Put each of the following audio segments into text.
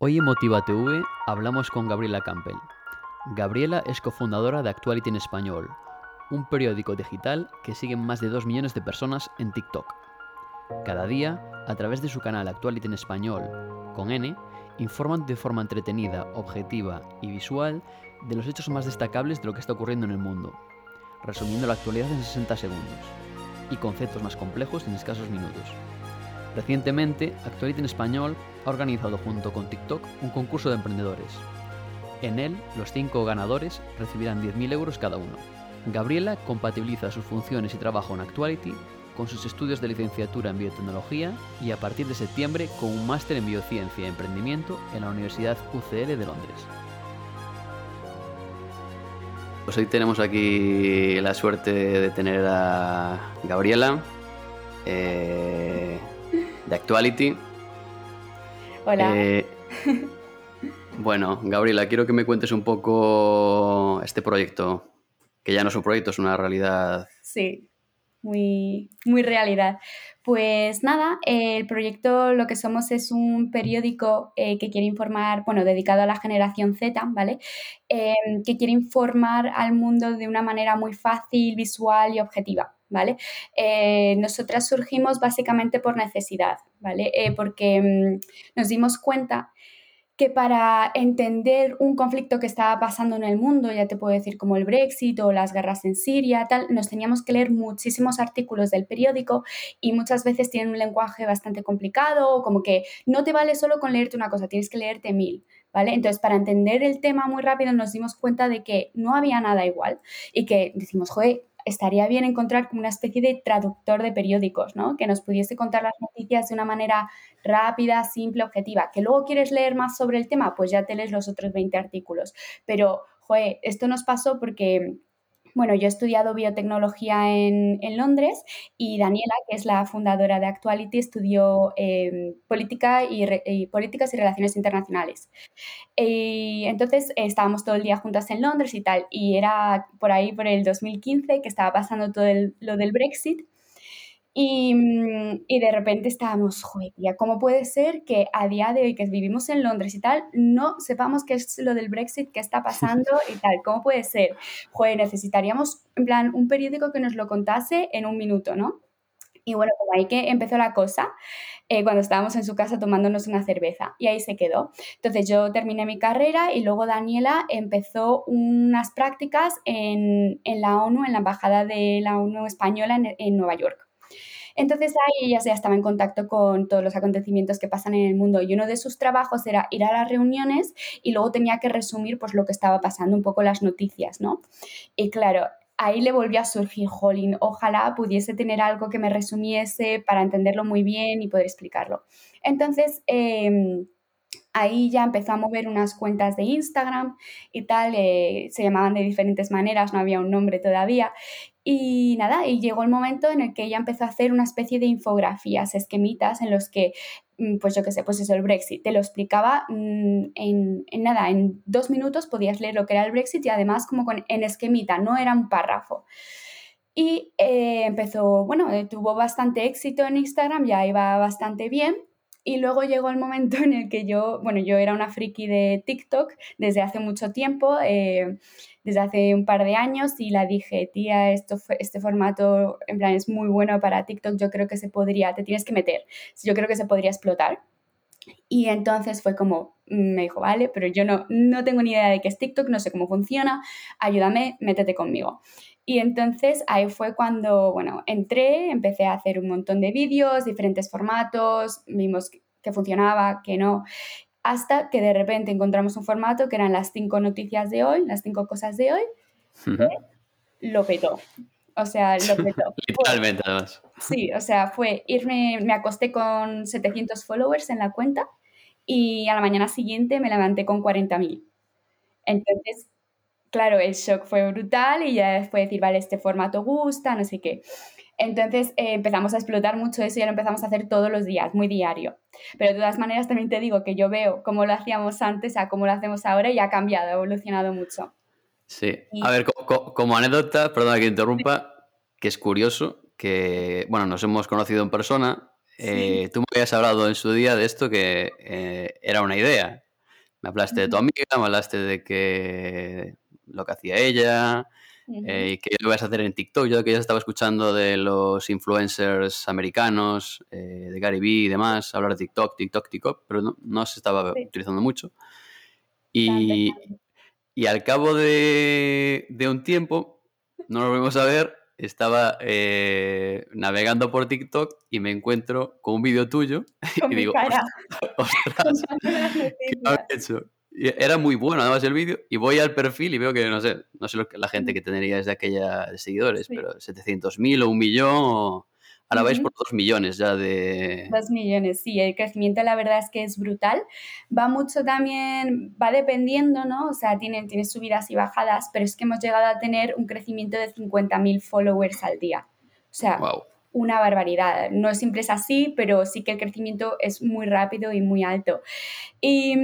Hoy en Motiva TV hablamos con Gabriela Campbell. Gabriela es cofundadora de Actuality en Español, un periódico digital que siguen más de 2 millones de personas en TikTok. Cada día, a través de su canal Actuality en Español, con N, informan de forma entretenida, objetiva y visual de los hechos más destacables de lo que está ocurriendo en el mundo, resumiendo la actualidad en 60 segundos, y conceptos más complejos en escasos minutos. Recientemente, Actuality en Español ha organizado junto con TikTok un concurso de emprendedores. En él, los cinco ganadores recibirán 10.000 euros cada uno. Gabriela compatibiliza sus funciones y trabajo en Actuality con sus estudios de licenciatura en biotecnología y a partir de septiembre con un máster en biociencia y emprendimiento en la Universidad UCL de Londres. Pues hoy tenemos aquí la suerte de tener a Gabriela eh, de Actuality. Hola. Eh, bueno, Gabriela, quiero que me cuentes un poco este proyecto, que ya no es un proyecto, es una realidad. Sí muy, muy realidad. Pues nada, el proyecto lo que somos es un periódico eh, que quiere informar, bueno, dedicado a la generación Z, ¿vale? Em, que quiere informar al mundo de una manera muy fácil, visual y objetiva, ¿vale? Eh, nosotras surgimos básicamente por necesidad, ¿vale? Eh, porque mm, nos dimos cuenta que para entender un conflicto que estaba pasando en el mundo, ya te puedo decir como el Brexit o las guerras en Siria, tal, nos teníamos que leer muchísimos artículos del periódico y muchas veces tienen un lenguaje bastante complicado, como que no te vale solo con leerte una cosa, tienes que leerte mil. ¿Vale? Entonces, para entender el tema muy rápido nos dimos cuenta de que no había nada igual y que decimos, joder, estaría bien encontrar como una especie de traductor de periódicos, ¿no? Que nos pudiese contar las noticias de una manera rápida, simple, objetiva. Que luego quieres leer más sobre el tema, pues ya te lees los otros 20 artículos. Pero, joder, esto nos pasó porque bueno, yo he estudiado biotecnología en, Londres y Daniela, que es la fundadora de Actuality, estudió em, política y, políticas y relaciones internacionales. Y entonces estábamos todo el día juntas en Londres y tal, y era por ahí por el 2015 que estaba pasando todo lo del Brexit. Mm, y, de repente estábamos, joder, ¿cómo puede ser que a día de hoy que vivimos en Londres y tal, no sepamos qué es lo del Brexit, qué está pasando y tal? ¿Cómo puede ser? Joder, necesitaríamos, en plan, un periódico que nos lo contase en un minuto, ¿no? Y bueno, como ahí que empezó la cosa, eh, cuando estábamos en su casa tomándonos una cerveza. Y ahí se quedó. Entonces yo terminé mi carrera y luego Daniela empezó unas prácticas en, la ONU, en la Embajada de la ONU española en Nueva York. Entonces ahí ella ya estaba en contacto con todos los acontecimientos que pasan en el mundo y uno de sus trabajos era ir a las reuniones y luego tenía que resumir pues lo que estaba pasando, un poco las noticias, ¿no? Y claro, ahí le volvió a surgir, jolín, ojalá pudiese tener algo que me resumiese para entenderlo muy bien y poder explicarlo. Entonces, em, ahí ya empezó a mover unas cuentas de Instagram y tal, eh, se llamaban de diferentes maneras, no había un nombre todavía. Y nada, y llegó el momento en el que ella empezó a hacer una especie de infografías, esquemitas en los que, mm, pues yo qué sé, pues eso, el Brexit, te lo explicaba mm, en, nada, en dos minutos podías leer lo que era el Brexit y además como con, en esquemita, no era un párrafo. Y eh, empezó, bueno, eh, tuvo bastante éxito en Instagram, ya iba bastante bien y luego llegó el momento en el que yo, bueno, yo era una friki de TikTok desde hace mucho tiempo, eh, desde hace un par de años, y la dije, tía, esto este formato en plan es muy bueno para TikTok, yo creo que se podría, te tienes que meter, yo creo que se podría explotar. Y entonces fue como, mm, me dijo, vale, pero yo no, no tengo ni idea de qué es TikTok, no sé cómo funciona, ayúdame, métete conmigo. Y entonces ahí fue cuando, bueno, entré, empecé a hacer un montón de vídeos, diferentes formatos, vimos que funcionaba, que no, hasta que de repente encontramos un formato que eran las cinco noticias de hoy, las cinco cosas de hoy, lo petó. O sea, lo petó. Literalmente, además. Sí, o sea, fue irme, me acosté con 700 followers en la cuenta y a la mañana siguiente me levanté con 40.000. Entonces, claro, el shock fue brutal y ya después decir, vale, este formato gusta, no sé qué. Entonces eh, empezamos a explotar mucho eso y ya lo empezamos a hacer todos los días, muy diario. Pero de todas maneras también te digo que yo veo cómo lo hacíamos antes a cómo lo hacemos ahora y ha cambiado, ha evolucionado mucho. Sí. A ver, como, anécdota, perdona que interrumpa, que es curioso, que, bueno, nos hemos conocido en persona. Eh, tú me habías hablado en su día de esto que eh, era una idea. Me hablaste de tu amiga, me hablaste de que lo que hacía ella, eh, y que lo ibas a hacer en TikTok. Yo que ya estaba escuchando de los influencers americanos, de Gary Vee y demás, hablar de TikTok, TikTok, TikTok, pero no, se estaba utilizando mucho. Y, y al cabo de, de, un tiempo, no nos volvimos a ver estaba eh, navegando por TikTok y me encuentro con un vídeo tuyo y digo, ostras, ¿qué hecho? Era muy bueno además el vídeo y voy al perfil y veo que no sé, no sé lo que la gente que tendría de aquella de seguidores, pero 700.000 o un millón o Ahora vais por dos millones ya de... Dos millones, sí, el crecimiento la verdad es que es brutal. Va mucho también, va dependiendo, ¿no? O sea, tiene, tiene subidas y bajadas, pero es que hemos llegado a tener un crecimiento de 50.000 followers al día. O sea, una barbaridad. No siempre es así, pero sí que el crecimiento es muy rápido y muy alto. Y,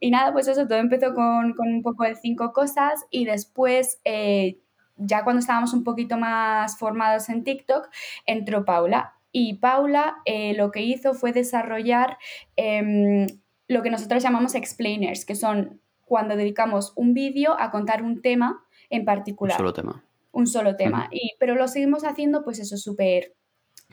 y nada, pues eso, todo empezó con, con, un poco de cinco cosas y después... Eh, ya cuando estábamos un poquito más formados en TikTok, entró Paula. Y Paula eh, lo que hizo fue desarrollar em, lo que nosotros llamamos explainers, que son cuando dedicamos un vídeo a contar un tema en particular. Un solo tema. Un solo tema. y, pero lo seguimos haciendo, pues eso, súper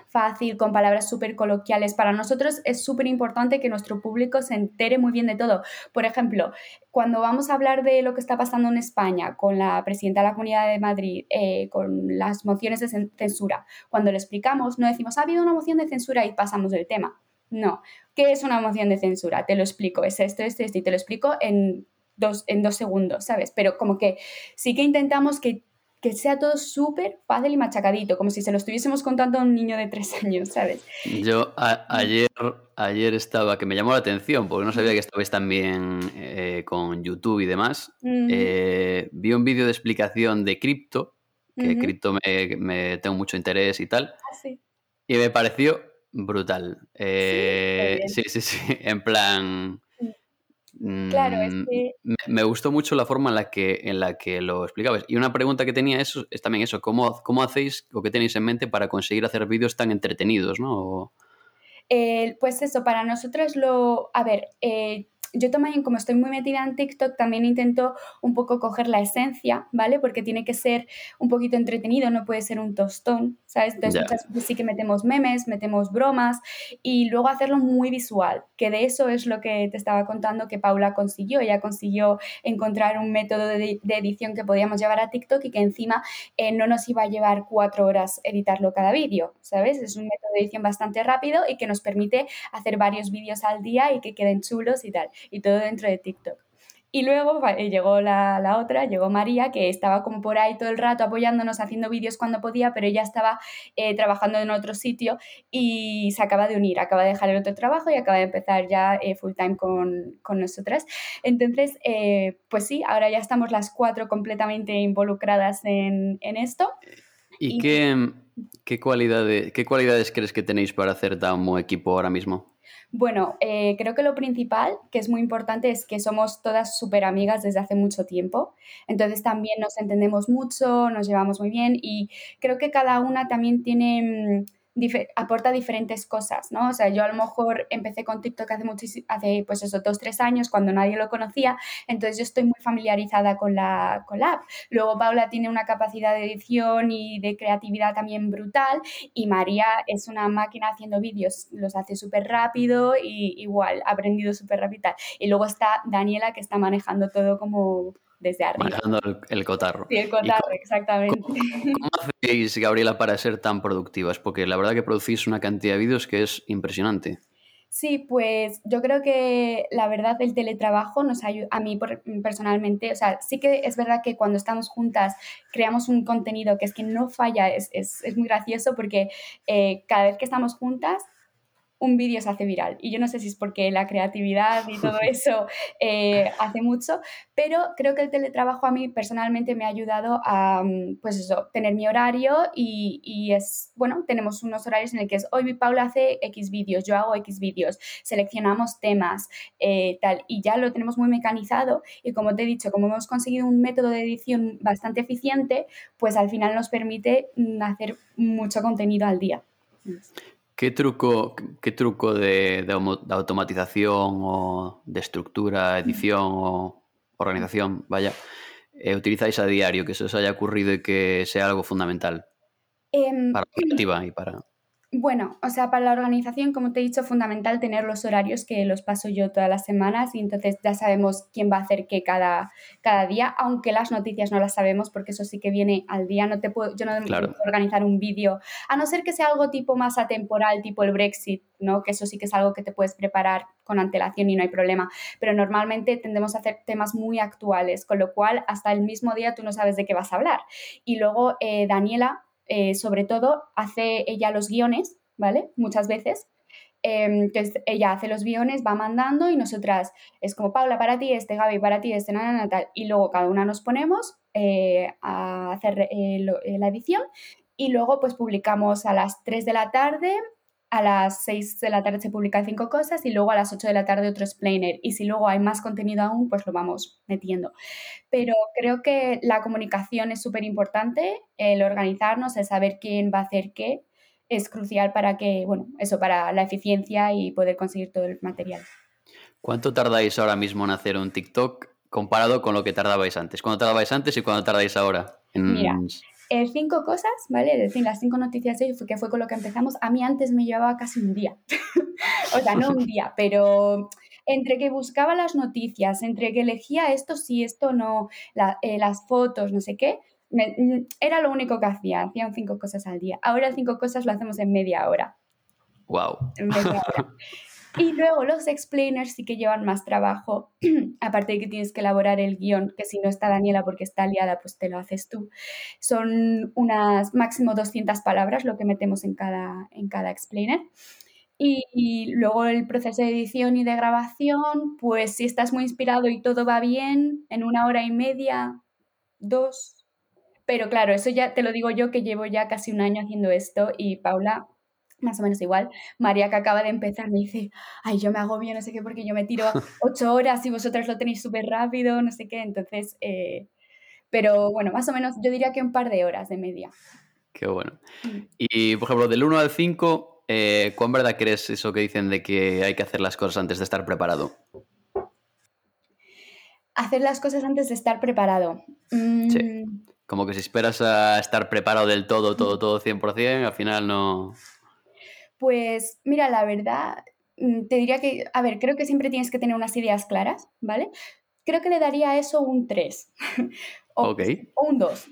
fácil, con palabras súper coloquiales. Para nosotros es súper importante que nuestro público se entere muy bien de todo. Por ejemplo, cuando vamos a hablar de lo que está pasando en España con la presidenta de la Comunidad de Madrid, eh, con las mociones de censura, cuando lo explicamos, no decimos, ha habido una moción de censura y pasamos del tema. No. ¿Qué es una moción de censura? Te lo explico. Es esto, esto, esto, y te lo explico en dos, en dos segundos, ¿sabes? Pero como que sí que intentamos que que sea todo súper fácil y machacadito, como si se lo estuviésemos contando a un niño de tres años, ¿sabes? Yo ayer, ayer estaba, que me llamó la atención, porque no sabía que estabais también eh, con YouTube y demás. Eh, vi un vídeo de explicación de cripto, que cripto me, tengo mucho interés y tal. Ah, y me pareció brutal. ¿Sí? Eh, sí, sí, sí, en plan Claro, es mm, que... Me gustó mucho la forma en la que, en la que lo explicabas. Y una pregunta que tenía eso, es también eso, ¿cómo, ¿cómo hacéis o qué tenéis en mente para conseguir hacer vídeos tan entretenidos, ¿no? pues eso, para nosotros lo... A ver, eh, yo también, como estoy muy metida en TikTok, también intento un poco coger la esencia, ¿vale? Porque tiene que ser un poquito entretenido, no puede ser un tostón, ¿sabes? Entonces, muchas veces sí que metemos memes, metemos bromas y luego hacerlo muy visual, que de eso es lo que te estaba contando que Paula consiguió. Ella consiguió encontrar un método de, edición que podíamos llevar a TikTok y que encima eh, no nos iba a llevar cuatro horas editarlo cada vídeo, ¿sabes? Es un método de edición bastante rápido y que nos permite hacer varios vídeos al día y que queden chulos y tal y todo dentro de TikTok. Y luego llegó la, otra, llegó María, que estaba como por ahí todo el rato apoyándonos, haciendo vídeos cuando podía, pero ella estaba eh, trabajando en otro sitio y se acaba de unir, acaba de dejar el otro trabajo y acaba de empezar ya eh, full time con, con nosotras. Entonces, eh, pues sí, ahora ya estamos las cuatro completamente involucradas en, en esto. ¿Y, qué, qué, cualidades, qué cualidades crees que tenéis para hacer buen equipo ahora mismo? Bueno, eh, creo que lo principal, que es muy importante, es que somos todas súper amigas desde hace mucho tiempo. Entonces también nos entendemos mucho, nos llevamos muy bien y creo que cada una también tiene... Aporta diferentes cosas, ¿no? O sea, yo a lo mejor empecé con TikTok hace hace pues eso, dos, tres años, cuando nadie lo conocía, entonces yo estoy muy familiarizada con la, con la app. Luego Paula tiene una capacidad de edición y de creatividad también brutal y María es una máquina haciendo vídeos, los hace súper rápido y igual, ha aprendido súper rápido y luego está Daniela que está manejando todo como desde arriba. Manejando el, cotarro. Sí, el cotarro, exactamente. ¿cómo, hacéis, Gabriela, para ser tan productivas? Porque la verdad que producís una cantidad de vídeos que es impresionante. Sí, pues yo creo que la verdad el teletrabajo nos ayuda, a mí personalmente, o sea, sí que es verdad que cuando estamos juntas creamos un contenido que es que no falla, es, es, es muy gracioso porque eh, cada vez que estamos juntas un vídeo se hace viral. Y yo no sé si es porque la creatividad y todo eso eh, hace mucho, pero creo que el teletrabajo a mí personalmente me ha ayudado a, mm, pues eso, tener mi horario y, y es, bueno, tenemos unos horarios en el que es, hoy mi Paula hace X vídeos, yo hago X vídeos, seleccionamos temas, eh, tal, y ya lo tenemos muy mecanizado y como te he dicho, como hemos conseguido un método de edición bastante eficiente, pues al final nos permite mm, hacer mucho contenido al día. ¿Qué truco, qué truco de, automatización o de estructura, edición o organización, vaya, eh, utilizáis a diario que eso os haya ocurrido y que sea algo fundamental em, para la y para... Bueno, o sea, para la organización, como te he dicho, fundamental tener los horarios que los paso yo todas las semanas y entonces ya sabemos quién va a hacer qué cada, cada día, aunque las noticias no las sabemos porque eso sí que viene al día. No te puedo, yo no puedo organizar un vídeo, a no ser que sea algo tipo más atemporal, tipo el Brexit, ¿no? Que eso sí que es algo que te puedes preparar con antelación y no hay problema. Pero normalmente tendemos a hacer temas muy actuales, con lo cual hasta el mismo día tú no sabes de qué vas a hablar. Y luego eh, Daniela eh, sobre todo, hace ella los guiones, ¿vale? Muchas veces. entonces, em, ella hace los guiones, va mandando y nosotras, es como Paula para ti, este Gaby para ti, este nada, tal. Y luego cada una nos ponemos eh, a hacer eh, la edición y luego pues publicamos a las 3 de la tarde a las 6 de la tarde se publican cinco cosas y luego a las 8 de la tarde otro explainer. Y si luego hay más contenido aún, pues lo vamos metiendo. Pero creo que la comunicación es súper importante, el organizarnos, el saber quién va a hacer qué, es crucial para que, bueno, eso, para la eficiencia y poder conseguir todo el material. ¿Cuánto tardáis ahora mismo en hacer un TikTok comparado con lo que tardabais antes? ¿Cuándo tardabais antes y cuándo tardáis ahora? Mira, eh, cinco cosas, ¿vale? Es decir, las cinco noticias de que fue con lo que empezamos, a mí antes me llevaba casi un día. o sea, no un día, pero entre que buscaba las noticias, entre que elegía esto sí, esto no, eh, las fotos, no sé qué, mm, era lo único que hacía, hacían cinco cosas al día. Ahora cinco cosas lo hacemos en media hora. Wow. En media hora. Y luego los explainers sí que llevan más trabajo, aparte de que tienes que elaborar el guion, que si no está Daniela porque está aliada, pues te lo haces tú. Son unas máximo 200 palabras lo que metemos en cada, en cada explainer. Y, luego el proceso de edición y de grabación, pues si estás muy inspirado y todo va bien, en una hora y media, dos. Pero claro, eso ya te lo digo yo que llevo ya casi un año haciendo esto y Paula más o menos igual. María, que acaba de empezar, me dice, ay, yo me hago bien, no sé qué, porque yo me tiro ocho horas y vosotras lo tenéis súper rápido, no sé qué. Entonces, eh, pero bueno, más o menos yo diría que un par de horas de media. Qué bueno. Mm. Y, por ejemplo, del 1 al 5, eh, ¿cuán verdad crees eso que dicen de que hay que hacer las cosas antes de estar preparado? Hacer las cosas antes de estar preparado. Sí. Mm. Como que si esperas a estar preparado del todo, todo, todo 100%, al final no... Pues mira, la verdad, mm, te diría que, a ver, creo que siempre tienes que tener unas ideas claras, ¿vale? Creo que le daría a eso un 3 o, o un 2.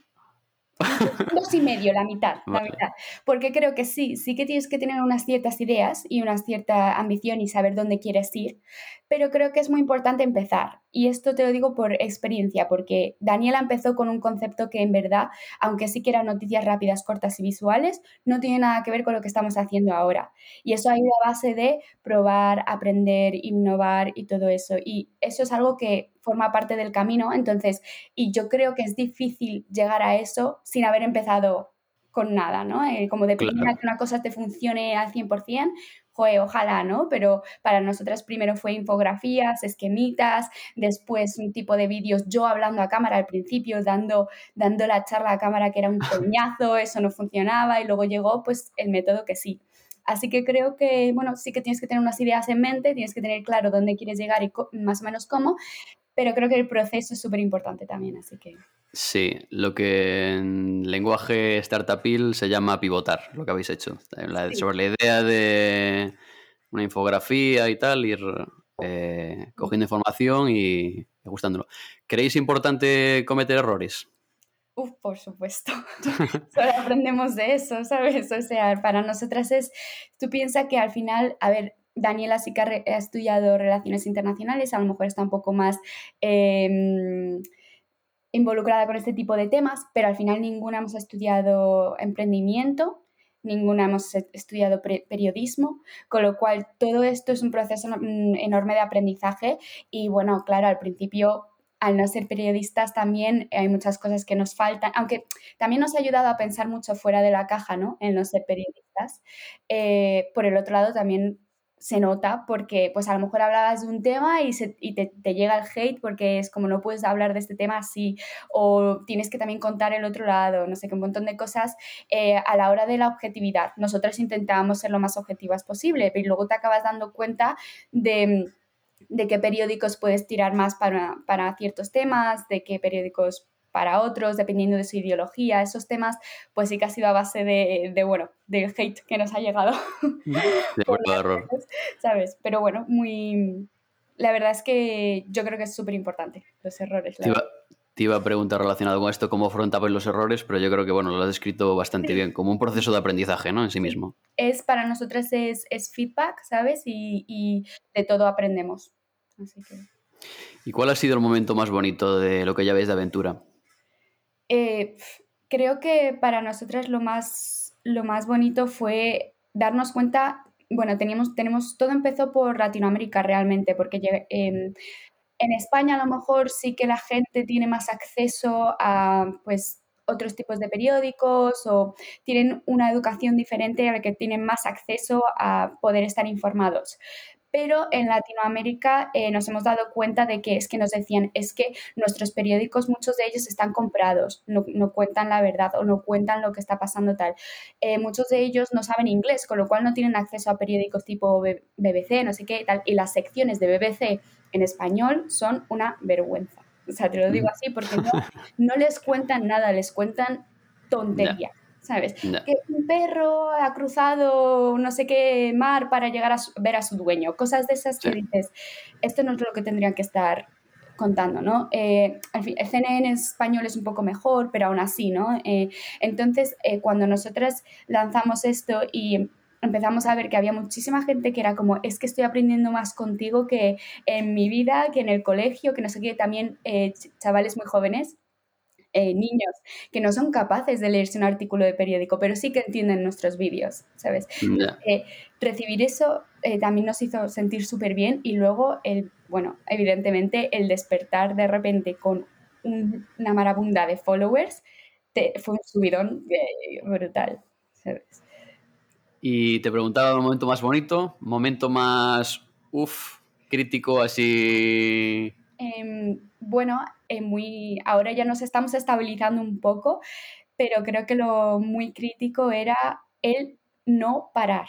dos y medio, la mitad, la mitad. Porque creo que sí, sí que tienes que tener unas ciertas ideas y una cierta ambición y saber dónde quieres ir, pero creo que es muy importante empezar. Y esto te lo digo por experiencia, porque Daniela empezó con un concepto que en verdad, aunque sí que eran noticias rápidas, cortas y visuales, no tiene nada que ver con lo que estamos haciendo ahora. Y eso ha ido a base de probar, aprender, innovar y todo eso. Y eso es algo que forma parte del camino. Entonces, y yo creo que es difícil llegar a eso sin haber empezado con nada, ¿no? Eh, como de que una cosa te funcione al 100%, joe, ojalá, ¿no? Pero para nosotras primero fue infografías, esquemitas, después un tipo de vídeos, yo hablando a cámara al principio, dando, dando la charla a cámara que era un coñazo, eso no funcionaba y luego llegó pues el método que sí. Así que creo que, bueno, sí que tienes que tener unas ideas en mente, tienes que tener claro dónde quieres llegar y más o menos cómo, pero creo que el proceso es súper importante también, así que... Sí, lo que en lenguaje startupil se llama pivotar, lo que habéis hecho. Sobre la idea de una infografía y tal, ir eh, cogiendo información y ajustándolo. ¿Creéis importante cometer errores? Uf, por supuesto. Solo aprendemos de eso, ¿sabes? O sea, para nosotras es, tú piensas que al final, a ver, Daniela sí que ha, estudiado relaciones internacionales, a lo mejor está un poco más em, involucrada con este tipo de temas, pero al final ninguna hemos estudiado emprendimiento. ninguna hemos estudiado periodismo, con lo cual todo esto es un proceso mm, enorme de aprendizaje y bueno, claro, al principio al no ser periodistas también hay muchas cosas que nos faltan, aunque también nos ha ayudado a pensar mucho fuera de la caja, ¿no? En no ser periodistas. Eh, por el otro lado, también se nota porque pues a lo mejor hablabas de un tema y, te, llega el hate porque es como no puedes hablar de este tema así o tienes que también contar el otro lado, no sé qué, un montón de cosas eh, a la hora de la objetividad. Nosotros intentábamos ser lo más objetivas posible, pero luego te acabas dando cuenta de, de qué periódicos puedes tirar más para, para ciertos temas, de qué periódicos para otros, dependiendo de su ideología, esos temas, pues sí que ha sido a base de, de bueno, del hate que nos ha llegado. De error. ¿Sabes? Pero bueno, muy... La verdad es que yo creo que es súper importante los errores. Te iba, te iba, a preguntar relacionado con esto cómo afrontabas los errores, pero yo creo que bueno, lo has descrito bastante bien, como un proceso de aprendizaje, ¿no? En sí mismo. Es para nosotros es, es feedback, ¿sabes? Y, y de todo aprendemos. Así que... ¿Y cuál ha sido el momento más bonito de lo que ya ves de aventura? Eh, creo que para nosotras lo más, lo más bonito fue darnos cuenta, bueno, teníamos, tenemos, todo empezó por Latinoamérica realmente, porque em, en España a lo mejor sí que la gente tiene más acceso a pues otros tipos de periódicos o tienen una educación diferente a la que tienen más acceso a poder estar informados pero en Latinoamérica eh, nos hemos dado cuenta de que es que nos decían, es que nuestros periódicos, muchos de ellos están comprados, no, cuentan la verdad o no cuentan lo que está pasando tal. Eh, muchos de ellos no saben inglés, con lo cual no tienen acceso a periódicos tipo BBC, no sé qué, tal, y las secciones de BBC en español son una vergüenza. O sea, te lo digo mm. así porque no, no les cuentan nada, les cuentan tontería. ¿Sabes? Que un perro ha cruzado no sé qué mar para llegar a ver a su dueño, cosas de esas que dices, esto no es lo que tendrían que estar contando, ¿no? Eh, el CNN en español es un poco mejor, pero aún así, ¿no? Eh, entonces, eh, cuando nosotras lanzamos esto y empezamos a ver que había muchísima gente que era como, es que estoy aprendiendo más contigo que en mi vida, que en el colegio, que no sé qué, también chavales muy jóvenes eh, niños que no son capaces de leerse un artículo de periódico, pero sí que entienden nuestros vídeos, ¿sabes? Eh, recibir eso eh, también nos hizo sentir súper bien y luego, el, bueno, evidentemente el despertar de repente con una marabunda de followers fue un subidón brutal, ¿sabes? Y te preguntaba el momento más bonito, momento más, uff, crítico, así... Em, bueno, eh, muy, ahora ya nos estamos estabilizando un poco, pero creo que lo muy crítico era el no parar.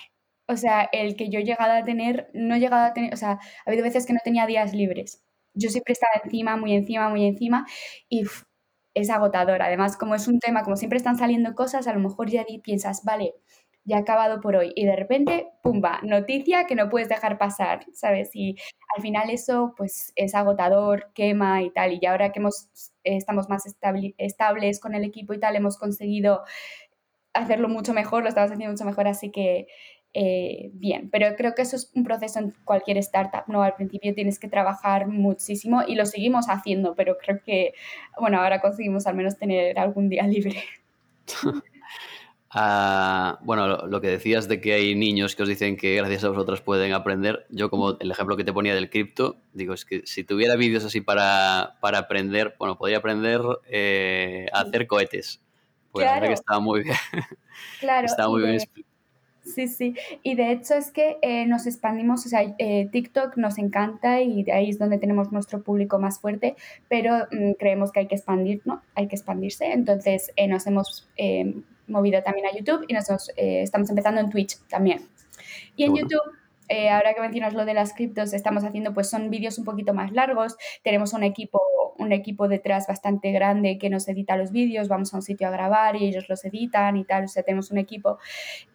O sea, el que yo he llegado a tener, no he llegado a tener, o sea, ha habido veces que no tenía días libres. Yo siempre estaba encima, muy encima, muy encima, y es agotador. Además, como es un tema, como siempre están saliendo cosas, a lo mejor ya piensas, vale, ya acabado por hoy. Y de repente, pumba, noticia que no puedes dejar pasar, ¿sabes? Y al final eso pues es agotador, quema y tal. Y ahora que hemos, estamos más estables con el equipo y tal, hemos conseguido hacerlo mucho mejor, lo estamos haciendo mucho mejor, así que eh, bien. Pero creo que eso es un proceso en cualquier startup, ¿no? Al principio tienes que trabajar muchísimo y lo seguimos haciendo, pero creo que, bueno, ahora conseguimos al menos tener algún día libre. Ah, bueno, lo, que decías de que hay niños que os dicen que gracias a vosotros pueden aprender, yo como el ejemplo que te ponía del cripto, digo, es que si tuviera vídeos así para, para, aprender, bueno, podría aprender eh, a hacer cohetes. Pues claro. que estaba muy bien. Claro. estaba muy bien Sí, sí. Y de hecho es que eh, nos expandimos, o sea, eh, TikTok nos encanta y de ahí es donde tenemos nuestro público más fuerte, pero mm, creemos que hay que expandir, ¿no? Hay que expandirse. Entonces nos hemos movido también a YouTube y nosotros eh, estamos empezando en Twitch también. Y en YouTube, eh, ahora que mencionas lo de las criptos, estamos haciendo, pues son vídeos un poquito más largos, tenemos un equipo, un equipo detrás bastante grande que nos edita los vídeos, vamos a un sitio a grabar y ellos los editan y tal, o sea, tenemos un equipo.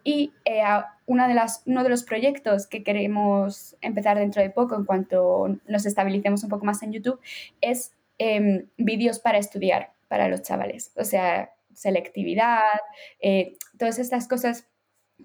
Y eh, una de las, uno de los proyectos que queremos empezar dentro de poco, en cuanto nos estabilicemos un poco más en YouTube, es em, vídeos para estudiar para los chavales. O sea, selectividad, eh, todas estas cosas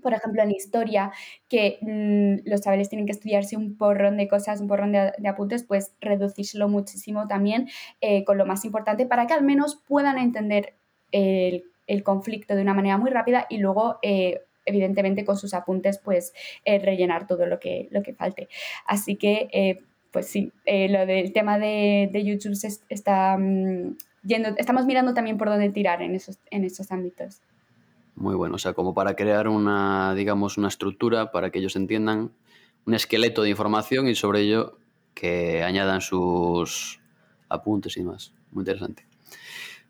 por ejemplo, en historia, que mm, los chavales tienen que estudiarse un porrón de cosas, un porrón de, apuntes, pues reducírselo muchísimo también eh, con lo más importante para que al menos puedan entender el, conflicto de una manera muy rápida y luego eh, evidentemente con sus apuntes pues rellenar todo lo que, lo que falte. Así que pues sí, lo del tema de, YouTube se está mm, yendo, estamos mirando también por dónde tirar en esos, en esos ámbitos. Muy bueno, o sea, como para crear una, digamos, una estructura para que ellos entiendan un esqueleto de información y sobre ello que añadan sus apuntes y demás. Muy interesante.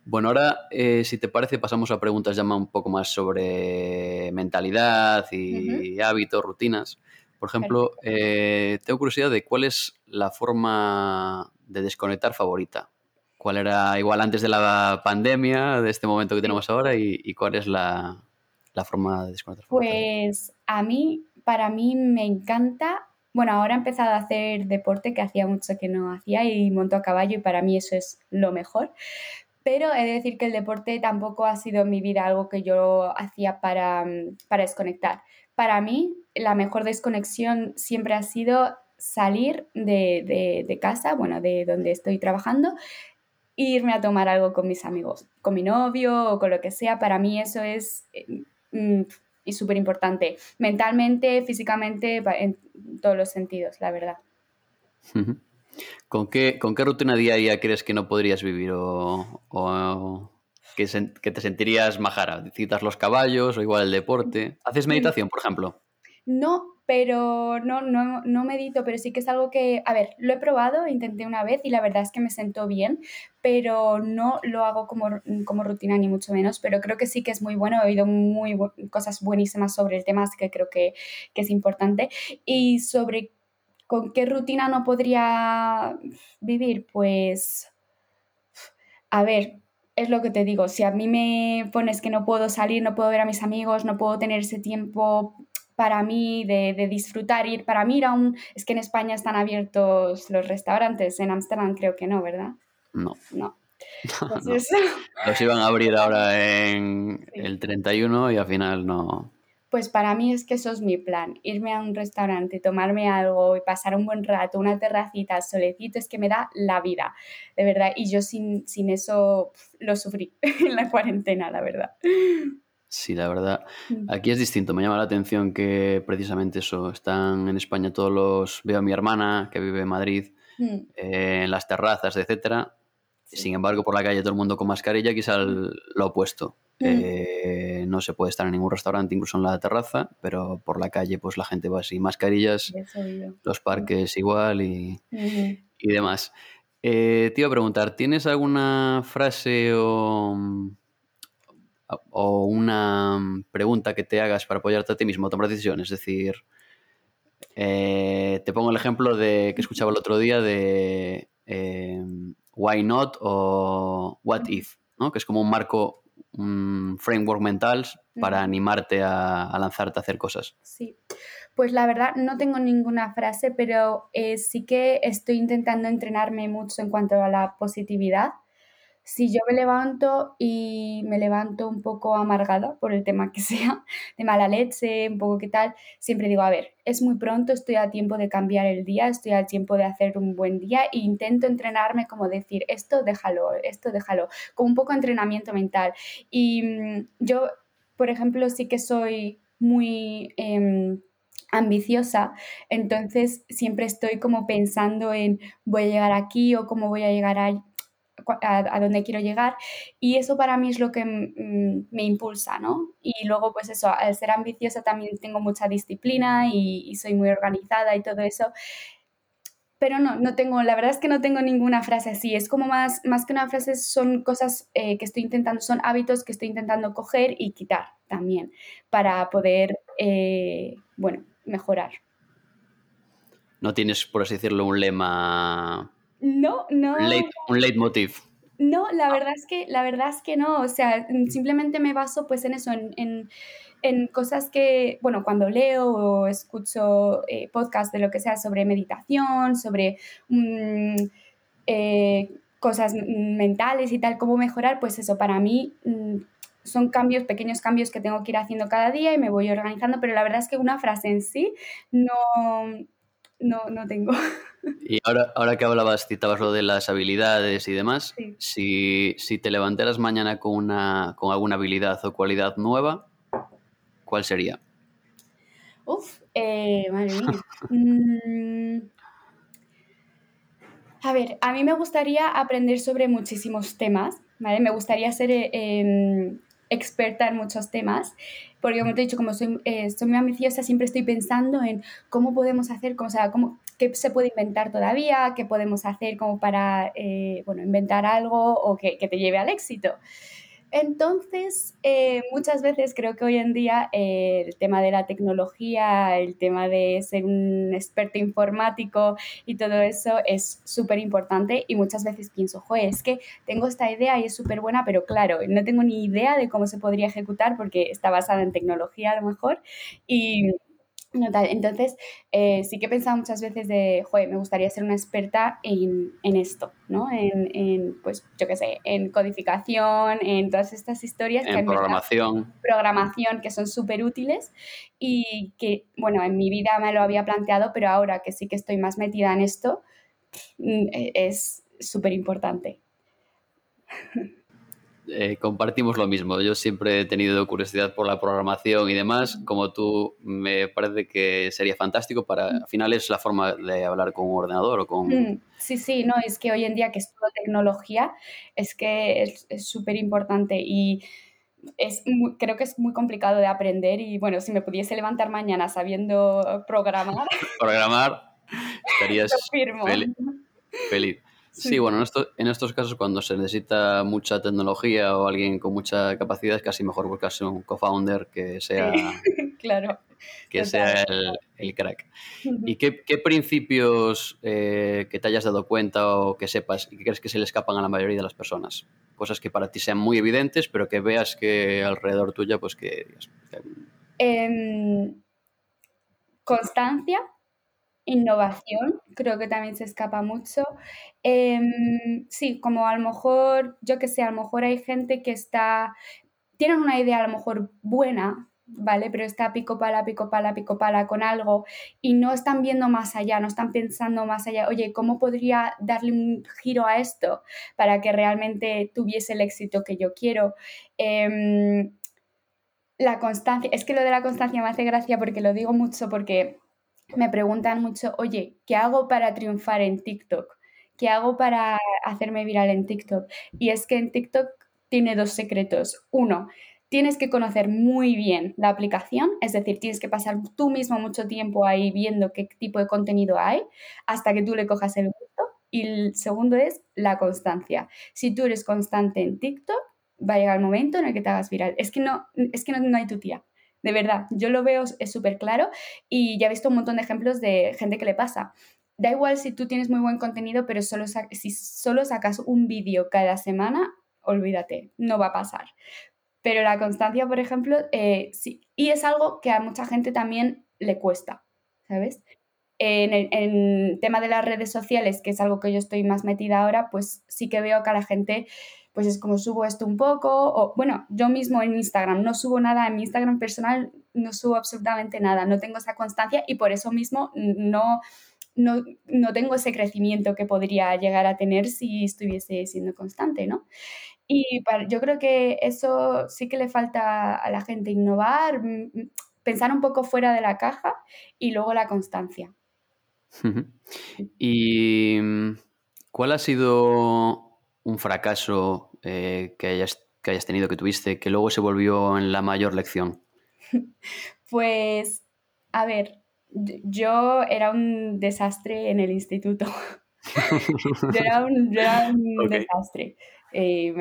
Bueno, ahora, eh, si te parece, pasamos a preguntas ya un poco más sobre mentalidad y hábitos, rutinas. Por ejemplo, eh, tengo curiosidad de cuál es la forma de desconectar favorita. ¿Cuál era igual antes de la pandemia, de este momento que tenemos ahora, y, cuál es la, la, forma de desconectar? Pues a mí, para mí me encanta bueno, ahora he empezado a hacer deporte que hacía mucho que no hacía y monto a caballo y para mí eso es lo mejor. Pero he de decir que el deporte tampoco ha sido en mi vida algo que yo hacía para, para desconectar. Para mí, la mejor desconexión siempre ha sido salir de, de, casa, bueno, de donde estoy trabajando, irme a tomar algo con mis amigos, con mi novio o con lo que sea. Para mí eso es eh, mm, súper importante, mentalmente, físicamente, en todos los sentidos, la verdad. ¿Con qué, ¿Con qué rutina diaria crees que no podrías vivir o, que, te sentirías majara? ¿Citas los caballos o igual el deporte? ¿Haces meditación, por ejemplo? No, pero no, no, no medito, pero sí que es algo que, a ver, lo he probado, intenté una vez y la verdad es que me sentó bien, pero no lo hago como, como rutina ni mucho menos, pero creo que sí que es muy bueno, he oído muy cosas buenísimas sobre el tema, así que creo que, que es importante. Y sobre ¿Con qué rutina no podría vivir? Pues, a ver, es lo que te digo, si a mí me pones que no puedo salir, no puedo ver a mis amigos, no puedo tener ese tiempo para mí de, disfrutar, ir para mí ir a un... Es que en España están abiertos los restaurantes, en Ámsterdam creo que no, ¿verdad? No. No. Los iban a abrir ahora en el 31 y al final no, pues para mí es que eso es mi plan, irme a un restaurante, tomarme algo y pasar un buen rato, una terracita, solecito, es que me da la vida, de verdad. Y yo sin, sin eso lo sufrí en la cuarentena, la verdad. Sí, la verdad. Mm. Aquí es distinto. Me llama la atención que precisamente eso, están en España todos los... Veo a mi hermana que vive en Madrid, mm. eh, en las terrazas, etcétera. Sin embargo, por la calle todo el mundo con mascarilla, quizá lo opuesto. Mm. Eh, no se puede estar en ningún restaurante, incluso en la terraza, pero por la calle pues la gente va sin mascarillas, los parques igual y, demás. Eh, te iba a preguntar, ¿tienes alguna frase o, o, una pregunta que te hagas para apoyarte a ti mismo a tomar decisiones? Es decir, eh, te pongo el ejemplo de que escuchaba el otro día de Why Not o What If, ¿no? que es como un marco un framework mental para animarte a, lanzarte a hacer cosas? Sí, pues la verdad no tengo ninguna frase, pero eh, sí que estoy intentando entrenarme mucho en cuanto a la positividad si yo me levanto y me levanto un poco amargada por el tema que sea, de mala leche, un poco qué tal, siempre digo, a ver, es muy pronto, estoy a tiempo de cambiar el día, estoy a tiempo de hacer un buen día e intento entrenarme como decir, esto déjalo, esto déjalo, como un poco entrenamiento mental. Y mm, yo, por ejemplo, sí que soy muy... Em, ambiciosa, entonces siempre estoy como pensando en voy a llegar aquí o cómo voy a llegar ahí a, dónde quiero llegar y eso para mí es lo que me impulsa, ¿no? Y luego pues eso, al ser ambiciosa también tengo mucha disciplina y, soy muy organizada y todo eso. Pero no, no tengo, la verdad es que no tengo ninguna frase así, es como más, más que una frase, son cosas eh, que estoy intentando, son hábitos que estoy intentando coger y quitar también para poder, eh, bueno, mejorar. No tienes, por así decirlo, un lema no, no. un leitmotiv. No, la verdad es que, la verdad es que no. O sea, simplemente me baso pues en eso, en, cosas que, bueno, cuando leo o escucho eh, podcasts de lo que sea sobre meditación, sobre mm, eh, cosas mentales y tal, cómo mejorar, pues eso, para mí mm, son cambios, pequeños cambios que tengo que ir haciendo cada día y me voy organizando, pero la verdad es que una frase en sí no, no, no tengo. Y ahora, ahora que hablabas, citabas lo de las habilidades y demás, si, te levantaras mañana con, una, con alguna habilidad o cualidad nueva, ¿cuál sería? Uf, eh, madre mía. Mm, a ver, a mí me gustaría aprender sobre muchísimos temas, ¿vale? Me gustaría ser eh, em, experta en muchos temas, porque como te he dicho, como soy, eh, soy muy ambiciosa, siempre estoy pensando en cómo podemos hacer, o sea, cómo, qué se puede inventar todavía, qué podemos hacer como para, eh, bueno, inventar algo o que, que te lleve al éxito. Entonces, eh, muchas veces creo que hoy en día eh, el tema de la tecnología, el tema de ser un experto informático y todo eso es súper importante y muchas veces pienso, joder, es que tengo esta idea y es súper buena, pero claro, no tengo ni idea de cómo se podría ejecutar porque está basada en tecnología a lo mejor y entonces, eh, sí que he pensado muchas veces de, joder, me gustaría ser una experta en, en esto, ¿no? En, en, pues, yo qué sé, en codificación, en todas estas historias. En programación. programación, que son súper útiles y que, bueno, en mi vida me lo había planteado, pero ahora que sí que estoy más metida en esto, mm, e, es súper importante. Eh, compartimos lo mismo. Yo siempre he tenido curiosidad por la programación y demás. Como tú, me parece que sería fantástico para, al final es la forma de hablar con un ordenador o con... Mm, sí, sí, no, es que hoy en día que estudio tecnología, es que es súper importante y es creo que es muy complicado de aprender y bueno, si me pudiese levantar mañana sabiendo programar... programar, estarías feliz. Sí, bueno, en, en, estos casos cuando se necesita mucha tecnología o alguien con mucha capacidad es casi mejor buscarse un co-founder que sea, claro, que sea el, crack. ¿Y qué, qué principios eh, que te hayas dado cuenta o que sepas y que crees que se le escapan a la mayoría de las personas? Cosas que para ti sean muy evidentes, pero que veas que alrededor tuya, pues que... Em, constancia Innovación, creo que también se escapa mucho. Em, sí, como a lo mejor, yo que sé, a lo mejor hay gente que está, tienen una idea a lo mejor buena, ¿vale? Pero está pico pala, pico pala, pico pala con algo y no están viendo más allá, no están pensando más allá, oye, ¿cómo podría darle un giro a esto para que realmente tuviese el éxito que yo quiero? Em, la constancia, es que lo de la constancia me hace gracia porque lo digo mucho porque me preguntan mucho, oye, ¿qué hago para triunfar en TikTok? ¿Qué hago para hacerme viral en TikTok? Y es que en TikTok tiene dos secretos. Uno, tienes que conocer muy bien la aplicación, es decir, tienes que pasar tú mismo mucho tiempo ahí viendo qué tipo de contenido hay hasta que tú le cojas el gusto. Y el segundo es la constancia. Si tú eres constante en TikTok, va a llegar el momento en el que te hagas viral. Es que no, es que no, no hay tu tía. De verdad, yo lo veo, súper claro y ya he visto un montón de ejemplos de gente que le pasa. Da igual si tú tienes muy buen contenido, pero solo si solo sacas un vídeo cada semana, olvídate, no va a pasar. Pero la constancia, por ejemplo, eh, sí. Y es algo que a mucha gente también le cuesta, ¿sabes? En el tema de las redes sociales, que es algo que yo estoy más metida ahora, pues sí que veo que a la gente pues es como subo esto un poco, o bueno, yo mismo en Instagram no subo nada, en mi Instagram personal no subo absolutamente nada, no tengo esa constancia y por eso mismo no, no, no tengo ese crecimiento que podría llegar a tener si estuviese siendo constante, ¿no? Y yo creo que eso sí que le falta a la gente innovar, pensar un poco fuera de la caja y luego la constancia. ¿Y mm, cuál ha sido un fracaso eh, que, hayas, que hayas tenido, que tuviste, que luego se volvió en la mayor lección? Pues, a ver, yo era un desastre en el instituto. yo era un, desastre. Eh,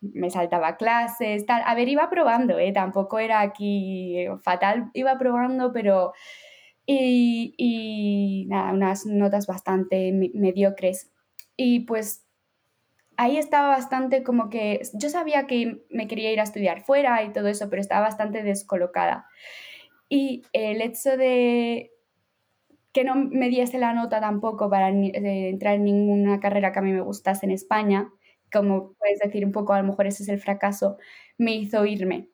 me, saltaba clases, tal. A ver, iba probando, ¿eh? Tampoco era aquí fatal, iba probando, pero... Y, y nada, unas notas bastante mediocres. Y pues ahí estaba bastante como que yo sabía que me quería ir a estudiar fuera y todo eso, pero estaba bastante descolocada. Y el hecho de que no me diese la nota tampoco para entrar en ninguna carrera que a mí me gustase en España, como puedes decir un poco, a lo mejor ese es el fracaso, me hizo irme.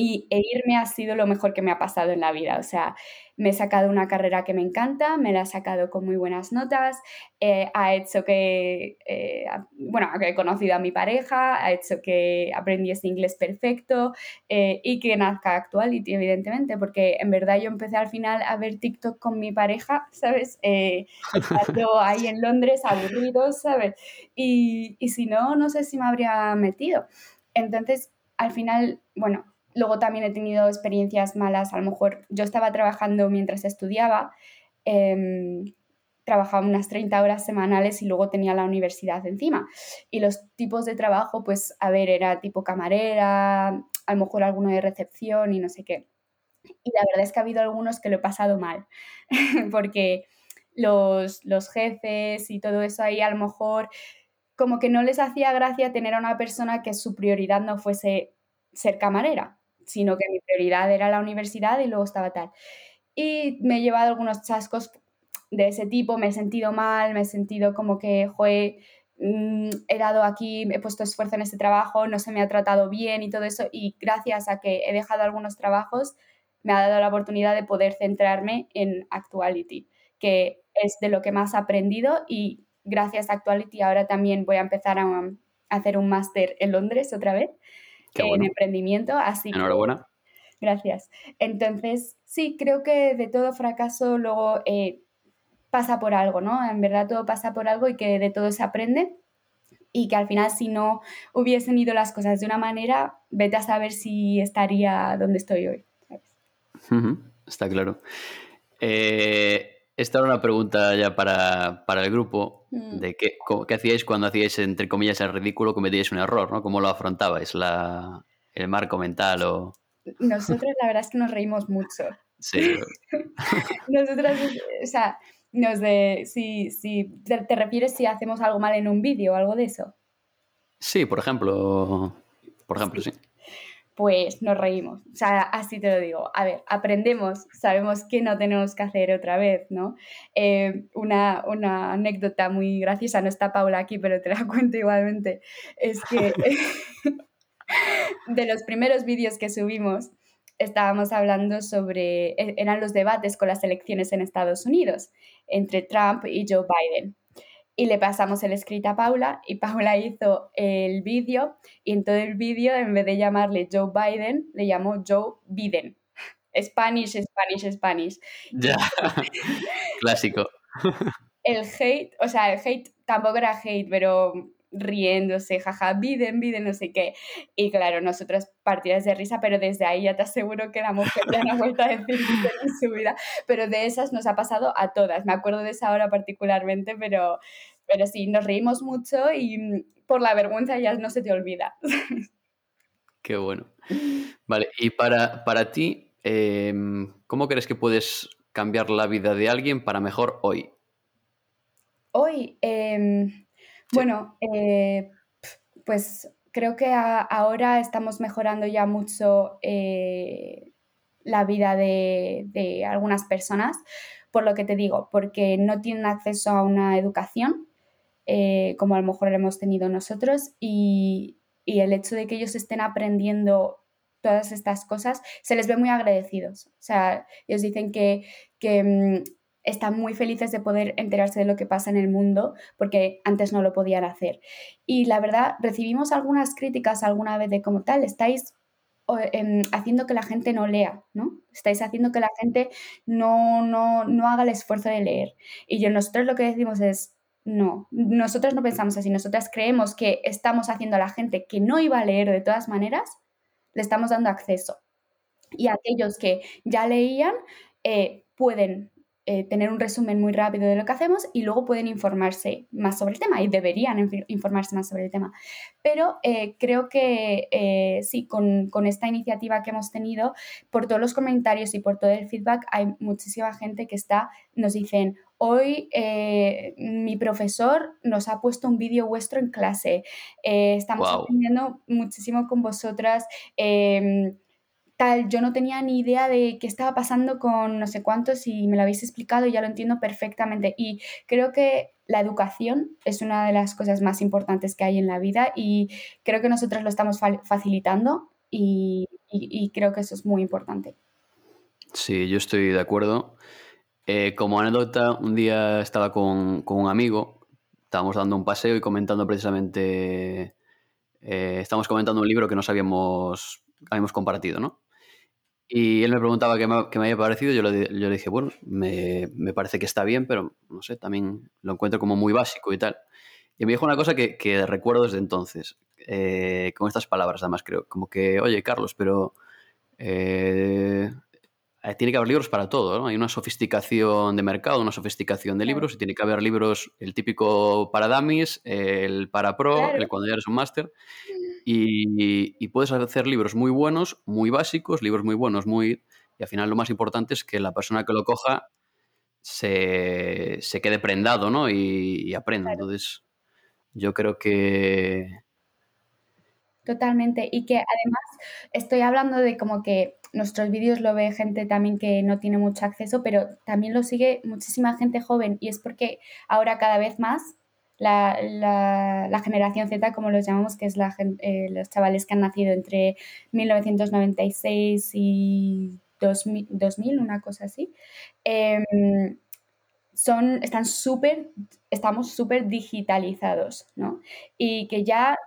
Y e irme ha sido lo mejor que me ha pasado en la vida. O sea, me he sacado una carrera que me encanta, me la he sacado con muy buenas notas, eh, ha hecho que, eh, bueno, he conocido a mi pareja, ha hecho que aprendí este inglés perfecto eh, y que nazca Actuality, evidentemente, porque en verdad yo empecé al final a ver TikTok con mi pareja, ¿sabes? estando ahí en Londres, aburridos, ¿sabes? Y, y si no, no sé si me habría metido. Entonces, al final, bueno, Luego también he tenido experiencias malas, a lo mejor yo estaba trabajando mientras estudiaba, em, trabajaba unas 30 horas semanales y luego tenía la universidad encima. Y los tipos de trabajo, pues, a ver, era tipo camarera, a lo mejor alguno de recepción y no sé qué. Y la verdad es que ha habido algunos que lo he pasado mal, porque los, los jefes y todo eso ahí a lo mejor como que no les hacía gracia tener a una persona que su prioridad no fuese ser camarera sino que mi prioridad era la universidad y luego estaba tal. Y me he llevado algunos chascos de ese tipo, me he sentido mal, me he sentido como que, joder, mm, he dado aquí, he puesto esfuerzo en este trabajo, no se me ha tratado bien y todo eso, y gracias a que he dejado algunos trabajos, me ha dado la oportunidad de poder centrarme en Actuality, que es de lo que más he aprendido y gracias a Actuality ahora también voy a empezar a hacer un máster en Londres otra vez en emprendimiento. Así Enhorabuena. gracias. Entonces, sí, creo que de todo fracaso luego eh, pasa por algo, ¿no? En verdad todo pasa por algo y que de todo se aprende y que al final si no hubiesen ido las cosas de una manera, vete a saber si estaría donde estoy hoy. Está claro. Eh, esta era una pregunta ya para, el grupo, mm. de qué, qué, hacíais cuando hacíais, entre comillas, el ridículo, cometíais un error, ¿no? ¿Cómo lo afrontabais? La, ¿El marco mental o...? Nosotros la verdad es que nos reímos mucho. Sí. Nosotros, o sea, nos de, si, si te, te, refieres si hacemos algo mal en un vídeo o algo de eso. Sí, por ejemplo, por ejemplo, sí pues nos reímos. O sea, así te lo digo. A ver, aprendemos, sabemos que no tenemos que hacer otra vez, ¿no? Eh, una, anécdota muy graciosa, no está Paula aquí, pero te la cuento igualmente, es que de los primeros vídeos que subimos, estábamos hablando sobre, e, eran los debates con las elecciones en Estados Unidos entre Trump y Joe Biden y le pasamos el script a Paula y Paula hizo el vídeo y en todo el vídeo en vez de llamarle Joe Biden le llamó Joe Biden. Spanish, Spanish, Spanish. Ya, clásico. El hate, o sea, el hate tampoco era hate, pero riéndose, jaja, Biden, Biden, no sé qué. Y claro, nosotras partidas de risa, pero desde ahí ya te aseguro que la mujer ya no ha vuelto a decir en su vida. Pero de esas nos ha pasado a todas. Me acuerdo de esa hora particularmente, pero, pero sí, nos reímos mucho y mm, por la vergüenza ya no se te olvida. Qué bueno. Vale, y para, para ti, em, ¿cómo crees que puedes cambiar la vida de alguien para mejor hoy? Hoy, eh, bueno, eh, pues creo que ahora estamos mejorando ya mucho eh, la vida de, algunas personas, por lo que te digo, porque no tienen acceso a una educación eh, como a lo mejor hemos tenido nosotros y, el hecho de que ellos estén aprendiendo todas estas cosas, se les ve muy agradecidos. O sea, ellos dicen que, que mm, están muy felices de poder enterarse de lo que pasa en el mundo porque antes no lo podían hacer. Y la verdad, recibimos algunas críticas alguna vez de como tal, estáis em, haciendo que la gente no lea, ¿no? Estáis haciendo que la gente no, no, no haga el esfuerzo de leer. Y yo, nosotros lo que decimos es, no, nosotros no pensamos así, nosotras creemos que estamos haciendo a la gente que no iba a leer de todas maneras, le estamos dando acceso. Y aquellos que ya leían eh, pueden eh, tener un resumen muy rápido de lo que hacemos y luego pueden informarse más sobre el tema y deberían informarse más sobre el tema. Pero eh, creo que eh, sí, con, con, esta iniciativa que hemos tenido, por todos los comentarios y por todo el feedback, hay muchísima gente que está, nos dicen, hoy mi profesor nos ha puesto un vídeo vuestro en clase, estamos aprendiendo muchísimo con vosotras em, yo no tenía ni idea de qué estaba pasando con no sé cuántos y me lo habéis explicado y ya lo entiendo perfectamente. Y creo que la educación es una de las cosas más importantes que hay en la vida y creo que nosotros lo estamos facilitando y, y, creo que eso es muy importante. Sí, yo estoy de acuerdo. Eh, como anécdota, un día estaba con, con, un amigo, estábamos dando un paseo y comentando precisamente, eh, estábamos comentando un libro que nos habíamos, habíamos compartido, ¿no? Y él me preguntaba qué me, qué me había parecido, yo le, yo le dije, bueno, me, me, parece que está bien, pero no sé, también lo encuentro como muy básico y tal. Y me dijo una cosa que, que recuerdo desde entonces, eh, con estas palabras además creo, como que, oye, Carlos, pero eh, tiene que haber libros para todo, ¿no? Hay una sofisticación de mercado, una sofisticación de libros, y tiene que haber libros, el típico para dummies, el para pro, el cuando ya eres un máster, y, puedes hacer libros muy buenos, muy básicos, libros muy buenos, muy... Y al final lo más importante es que la persona que lo coja se, se quede prendado, ¿no? Y, aprenda. Entonces, yo creo que... Totalmente. Y que además estoy hablando de como que nuestros vídeos lo ve gente también que no tiene mucho acceso, pero también lo sigue muchísima gente joven y es porque ahora cada vez más la, generación Z, como los llamamos, que es la, eh, los chavales que han nacido entre 1996 y 2000, una cosa así, em, son, están súper, estamos súper digitalizados, ¿no? Y que ya,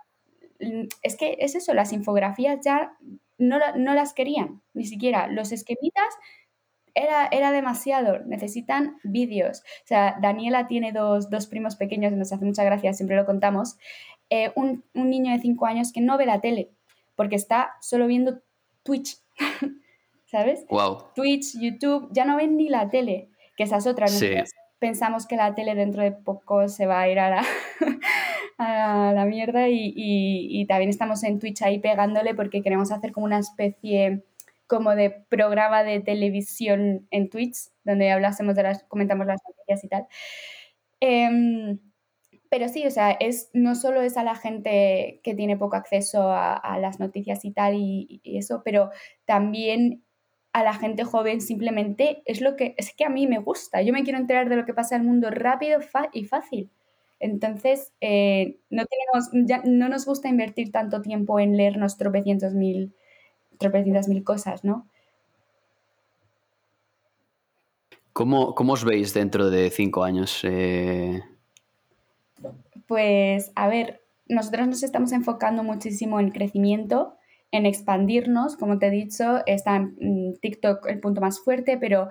es que es eso, las infografías ya no, no las querían, ni siquiera. Los esquemitas era, era demasiado, necesitan vídeos. O sea, Daniela tiene dos, primos pequeños, nos hace mucha gracia, siempre lo contamos. Eh, un, niño de 5 años que no ve la tele, porque está solo viendo Twitch, ¿sabes? Wow. Twitch, YouTube, ya no ven ni la tele, que esas otras. Sí. Pensamos que la tele dentro de poco se va a ir a la, a la mierda y, también estamos en Twitch ahí pegándole porque queremos hacer como una especie como de programa de televisión en Twitch, donde hablásemos de las, comentamos las noticias y tal. Em, pero sí, o sea, es, no solo es a la gente que tiene poco acceso a, las noticias y tal y, eso, pero también a la gente joven simplemente es lo que, es que a mí me gusta. Yo me quiero enterar de lo que pasa en el mundo rápido y fácil. Entonces, eh, no, tenemos, ya, no nos gusta invertir tanto tiempo en leernos tropecientos mil tropecientas mil cosas, ¿no? ¿Cómo, os veis dentro de cinco años? Eh? Pues, a ver, nosotros nos estamos enfocando muchísimo en crecimiento, en expandirnos. Como te he dicho, está en TikTok el punto más fuerte, pero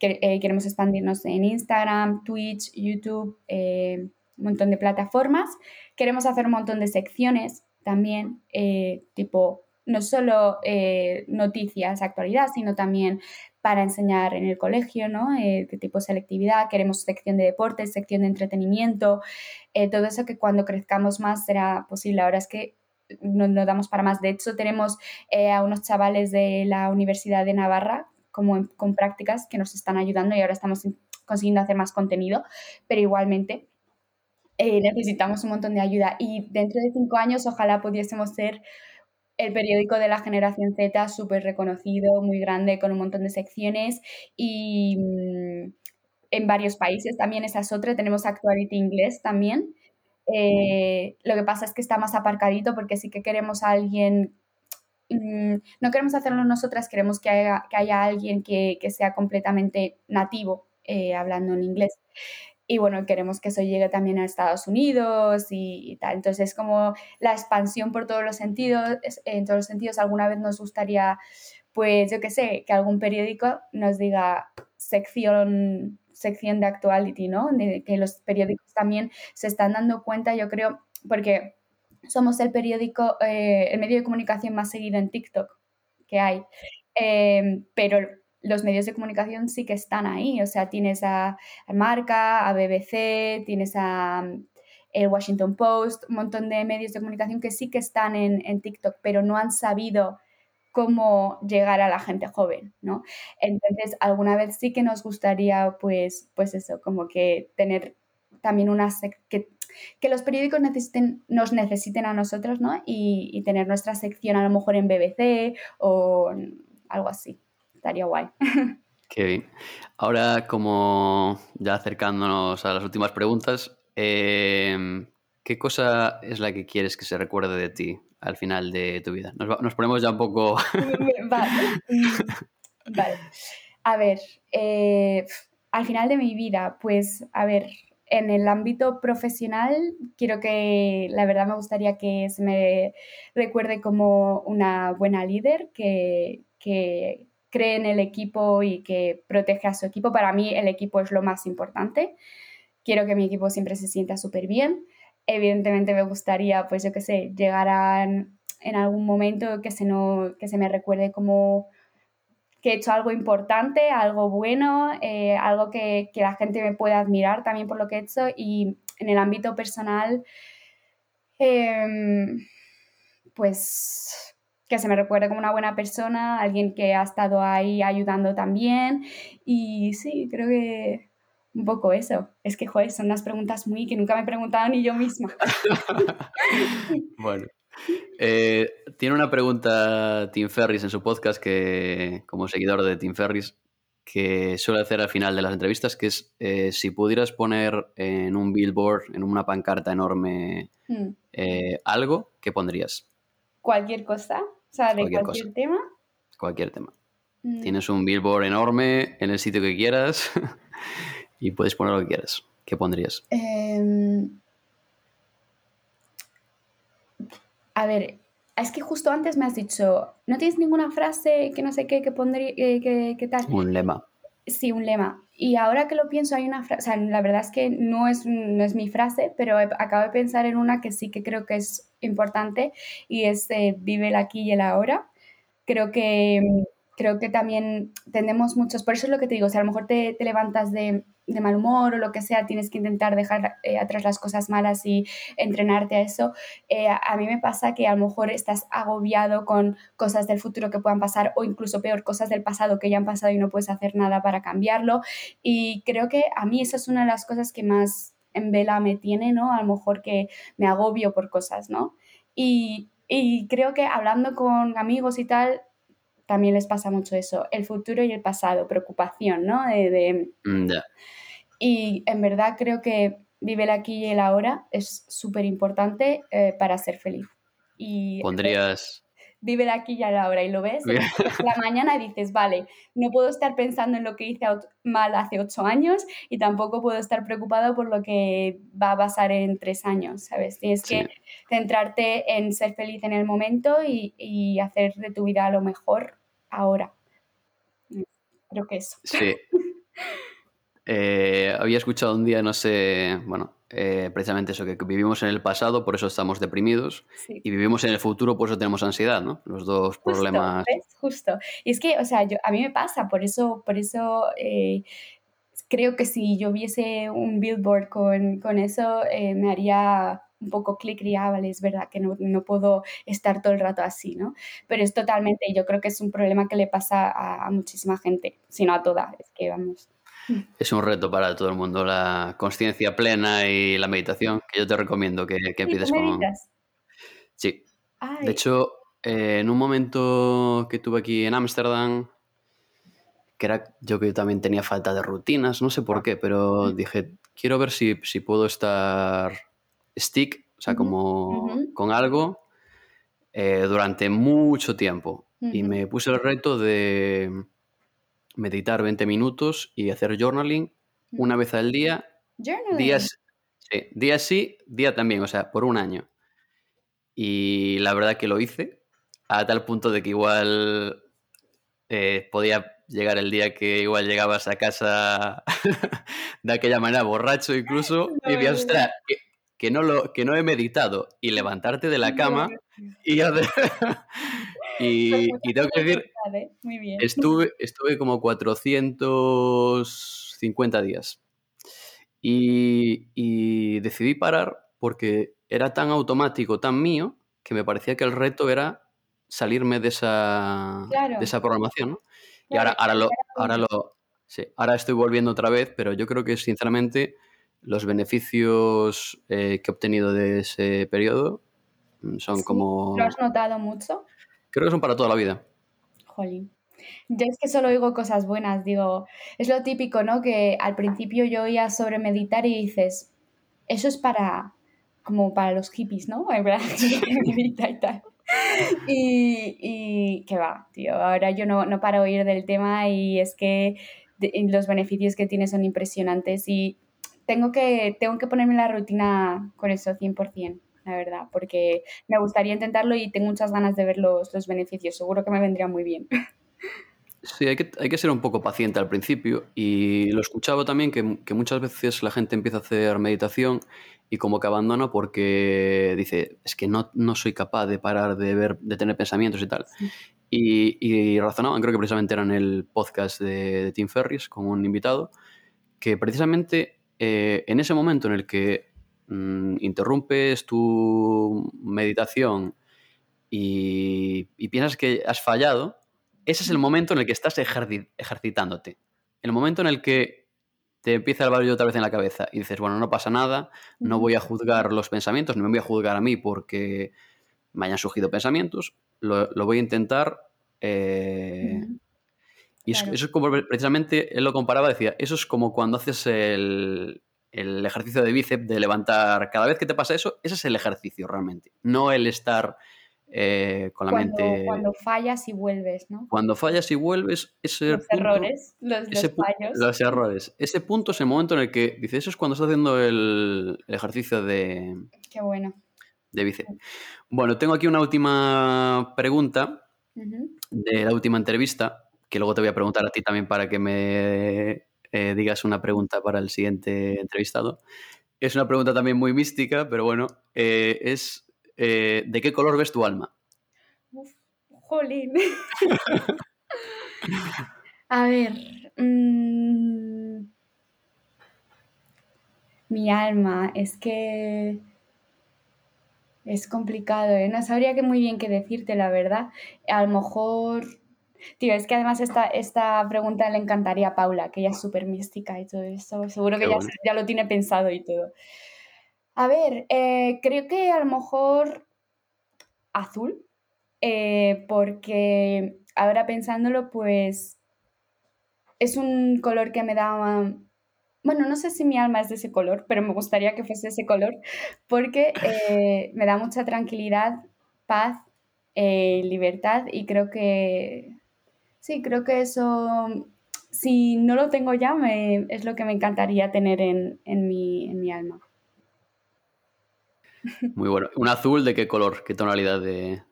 eh, queremos expandirnos en Instagram, Twitch, YouTube, eh, un montón de plataformas. Queremos hacer un montón de secciones también, tipo no solo eh, noticias, actualidad, sino también para enseñar en el colegio, ¿no? Eh, de tipo selectividad, queremos sección de deportes, sección de entretenimiento, eh, todo eso que cuando crezcamos más será posible. Ahora es que no, no damos para más. De hecho, tenemos a unos chavales de la Universidad de Navarra como con prácticas que nos están ayudando y ahora estamos consiguiendo hacer más contenido, pero igualmente necesitamos un montón de ayuda y dentro de cinco años ojalá pudiésemos ser el periódico de la generación Z, súper reconocido, muy grande, con un montón de secciones y mm, en varios países también esa es otra. Tenemos Actuality Inglés también. Eh, lo que pasa es que está más aparcadito porque sí que queremos a alguien, mm, no queremos hacerlo nosotras, queremos que haya, que haya alguien que, sea completamente nativo eh, hablando en inglés y bueno, queremos que eso llegue también a Estados Unidos y, tal. Entonces, como la expansión por todos los sentidos, en todos los sentidos, alguna vez nos gustaría, pues yo qué sé, que algún periódico nos diga sección, sección de actuality, ¿no? Que los periódicos también se están dando cuenta, yo creo, porque somos el periódico, eh, el medio de comunicación más seguido en TikTok que hay. Eh, pero los medios de comunicación sí que están ahí. O sea, tienes a, Marca, a BBC, tienes a el Washington Post, un montón de medios de comunicación que sí que están en, TikTok, pero no han sabido cómo llegar a la gente joven, ¿no? Entonces, alguna vez sí que nos gustaría, pues, pues eso, como que tener también una... Que, que los periódicos necesiten, nos necesiten a nosotros, ¿no? Y, y tener nuestra sección a lo mejor en BBC o algo así estaría guay. Qué bien. Ahora, como ya acercándonos a las últimas preguntas, em, ¿qué cosa es la que quieres que se recuerde de ti al final de tu vida? Nos, ponemos ya un poco... vale. vale. A ver, eh, al final de mi vida, pues, a ver, en el ámbito profesional, quiero que, la verdad me gustaría que se me recuerde como una buena líder, que, que cree en el equipo y que protege a su equipo. Para mí el equipo es lo más importante. Quiero que mi equipo siempre se sienta súper bien. Evidentemente me gustaría, pues yo qué sé, llegar a en algún momento que se, no, que se me recuerde como que he hecho algo importante, algo bueno, eh, algo que, la gente me pueda admirar también por lo que he hecho y en el ámbito personal, em, pues que se me recuerde como una buena persona, alguien que ha estado ahí ayudando también y sí, creo que un poco eso. Es que, joder, son unas preguntas muy que nunca me he preguntado ni yo misma. bueno. Eh, tiene una pregunta Tim Ferris en su podcast que, como seguidor de Tim Ferris, que suele hacer al final de las entrevistas, que es eh, si pudieras poner en un billboard, en una pancarta enorme, hmm. eh, algo, ¿qué pondrías? Cualquier cosa, o sea, de cualquier, tema. Cualquier tema. Hmm. Tienes un billboard enorme en el sitio que quieras y puedes poner lo que quieras. ¿Qué pondrías? Em, A ver, es que justo antes me has dicho, ¿no tienes ninguna frase que no sé qué, que pondría, eh, que, tal? Un lema. Sí, un lema. Y ahora que lo pienso, hay una frase, o sea, la verdad es que no es, no es mi frase, pero acabo de pensar en una que sí que creo que es importante y es eh, vive el aquí y el ahora. Creo que, creo que también tendemos muchos, por eso es lo que te digo, si a lo mejor te, te levantas de, mal humor o lo que sea, tienes que intentar dejar eh, atrás las cosas malas y entrenarte a eso. Eh, a mí me pasa que a lo mejor estás agobiado con cosas del futuro que puedan pasar o incluso peor, cosas del pasado que ya han pasado y no puedes hacer nada para cambiarlo. Y creo que a mí esa es una de las cosas que más en vela me tiene, ¿no? A lo mejor que me agobio por cosas, ¿no? Y, y creo que hablando con amigos y tal, también les pasa mucho eso, el futuro y el pasado, preocupación, ¿no? De, mm, Y en verdad creo que vivir aquí y el ahora es súper importante eh, para ser feliz. Y Pondrías... Vive aquí y ahora y lo ves, la mañana dices, vale, no puedo estar pensando en lo que hice mal hace ocho años y tampoco puedo estar preocupado por lo que va a pasar en tres años, ¿sabes? Tienes que centrarte en ser feliz en el momento y, y hacer de tu vida lo mejor ahora. Creo que eso. Sí. Eh, había escuchado un día, no sé, bueno, eh, precisamente eso, que vivimos en el pasado, por eso estamos deprimidos, y vivimos en el futuro, por eso tenemos ansiedad, ¿no? Los dos problemas. Justo. Y es que, o sea, yo, a mí me pasa, por eso, por eso eh, creo que si yo viese un billboard con, con eso, me haría un poco clic y ah, vale, es verdad que no, no, puedo estar todo el rato así, ¿no? Pero es totalmente, yo creo que es un problema que le pasa a, muchísima gente, si no a toda, es que vamos. Es un reto para todo el mundo, la conciencia plena y la meditación, que yo te recomiendo que, que empieces con... Sí. De hecho, eh, en un momento que tuve aquí en Ámsterdam, que era yo que también tenía falta de rutinas, no sé por qué, pero dije, quiero ver si, si puedo estar stick, o sea, como con algo eh, durante mucho tiempo. Y me puse el reto de meditar 20 minutos y hacer journaling una vez al día. Días, sí, día sí, día también, o sea, por un año. Y la verdad que lo hice a tal punto de que igual eh, podía llegar el día que igual llegabas a casa de aquella manera, borracho incluso, y me ostras, que no, lo, que no he meditado y levantarte de la cama y, y, y, tengo que decir, Estuve, estuve como 450 días y, y decidí parar porque era tan automático, tan mío, que me parecía que el reto era salirme de esa, de esa programación. ¿no? Y ahora, ahora, lo, ahora, lo, sí, ahora estoy volviendo otra vez, pero yo creo que sinceramente los beneficios eh, que he obtenido de ese periodo mm, son como... ¿Lo has notado mucho? Creo que son para toda la vida. Jolín. Yo es que solo oigo cosas buenas, digo, es lo típico, ¿no? Que al principio yo oía sobre meditar y dices, eso es para como para los hippies, ¿no? En verdad, y tal. Y, que va, tío, ahora yo no, no paro oír del tema y es que los beneficios que tiene son impresionantes y tengo que, tengo que ponerme la rutina con eso 100%, la verdad, porque me gustaría intentarlo y tengo muchas ganas de ver los, los beneficios, seguro que me vendría muy bien. Sí, hay que, hay que ser un poco paciente al principio y lo escuchaba también que, que, muchas veces la gente empieza a hacer meditación y como que abandona porque dice, es que no, no soy capaz de parar de ver, de tener pensamientos y tal. Sí. Y, y, razonaban, creo que precisamente era en el podcast de, de Tim Ferris con un invitado, que precisamente eh, en ese momento en el que mmm, interrumpes tu meditación y, y piensas que has fallado, ese es el momento en el que estás ejercitándote. El momento en el que te empieza el barullo otra vez en la cabeza y dices, bueno, no pasa nada, no voy a juzgar los pensamientos, no me voy a juzgar a mí porque me hayan surgido pensamientos, lo, lo voy a intentar. Eh. Y claro. eso, es como precisamente, él lo comparaba, decía, eso es como cuando haces el, el ejercicio de bíceps, de levantar, cada vez que te pasa eso, ese es el ejercicio realmente, no el estar eh, con la cuando, mente. Cuando fallas y vuelves, ¿no? Cuando fallas y vuelves, ese los punto, errores, los, ese, los fallos. Los errores. Ese punto es el momento en el que dices, eso es cuando estás haciendo el, el ejercicio de. Qué bueno. De bíceps. Bueno, tengo aquí una última pregunta uh -huh. de la última entrevista, que luego te voy a preguntar a ti también para que me eh, digas una pregunta para el siguiente entrevistado. Es una pregunta también muy mística, pero bueno, eh, es eh, ¿de qué color ves tu alma? Jolín. A ver. Mmm, mi alma, es que es complicado, ¿eh? No sabría que muy bien qué decirte, la verdad. A lo mejor. Tío, es que además esta, esta pregunta le encantaría a Paula, que ella es súper mística y todo eso. Seguro que ya, bueno. ya lo tiene pensado y todo. A ver, eh, creo que a lo mejor azul, eh, porque ahora pensándolo, pues es un color que me da... Bueno, no sé si mi alma es de ese color, pero me gustaría que fuese ese color, porque eh, me da mucha tranquilidad, paz, libertad y creo que... Sí, creo que eso, si no lo tengo ya, me, es lo que me encantaría tener en, en, mi, en mi alma. Muy bueno. ¿Un azul de qué color? ¿Qué tonalidad de...?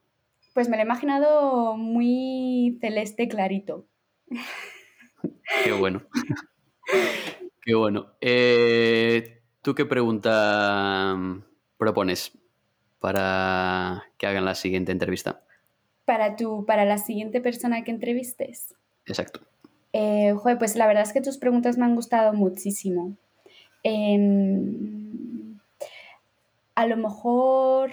Pues me lo he imaginado muy celeste clarito. Qué bueno. qué bueno. Eh, ¿Tú qué pregunta mm, propones para que hagan la siguiente entrevista? Para, tu, para la siguiente persona que entrevistes. Exacto. Eh, joder, pues la verdad es que tus preguntas me han gustado muchísimo. Eh, a lo mejor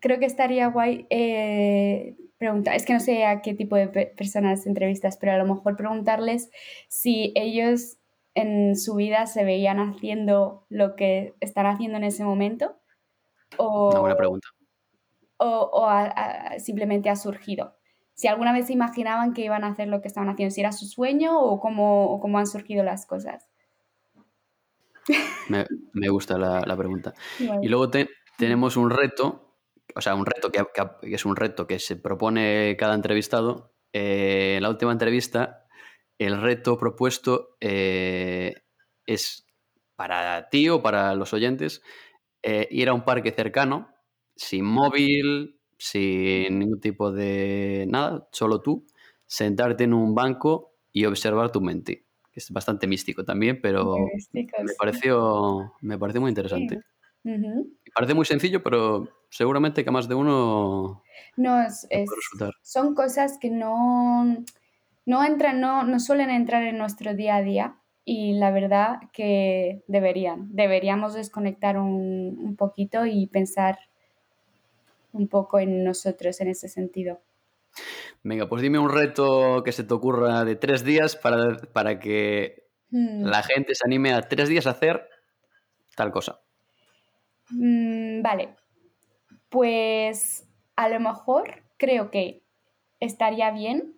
creo que estaría guay eh, preguntar, es que no sé a qué tipo de pe personas entrevistas, pero a lo mejor preguntarles si ellos en su vida se veían haciendo lo que están haciendo en ese momento. O, Una buena pregunta. O, o a, a, simplemente ha surgido. Si alguna vez se imaginaban que iban a hacer lo que estaban haciendo, si era su sueño o cómo, o cómo han surgido las cosas. Me, me gusta la, la pregunta. Y luego te, tenemos un reto, o sea, un reto que, que, es un reto que se propone cada entrevistado. Eh, en la última entrevista, el reto propuesto eh, es para ti o para los oyentes eh, ir a un parque cercano, sin móvil, sin ningún tipo de nada, solo tú, sentarte en un banco y observar tu mente es bastante místico también, pero místico, me, pareció, me pareció muy interesante. Sí. Uh -huh. Parece muy sencillo, pero seguramente que a más de uno no, es, es, son cosas que no, no entran, no, no suelen entrar en nuestro día a día y la verdad que deberían, deberíamos desconectar un, un poquito y pensar un poco en nosotros en ese sentido. Venga, pues dime un reto que se te ocurra de tres días para, para que hmm. la gente se anime a tres días a hacer tal cosa. Mm, vale, pues a lo mejor creo que estaría bien,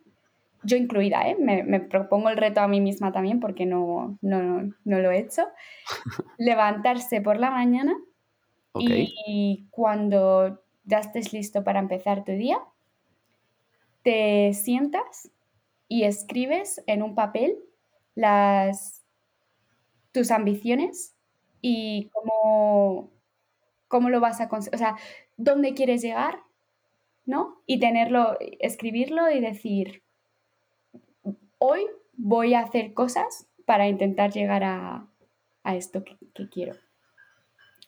yo incluida, ¿eh? me, me, propongo el reto a mí misma también porque no, no, no lo he hecho, levantarse por la mañana Y cuando ya estés listo para empezar tu día, te sientas y escribes en un papel las, tus ambiciones y cómo, cómo lo vas a conseguir, o sea, dónde quieres llegar, ¿no? Y tenerlo, escribirlo y decir, hoy voy a hacer cosas para intentar llegar a, esto que, quiero.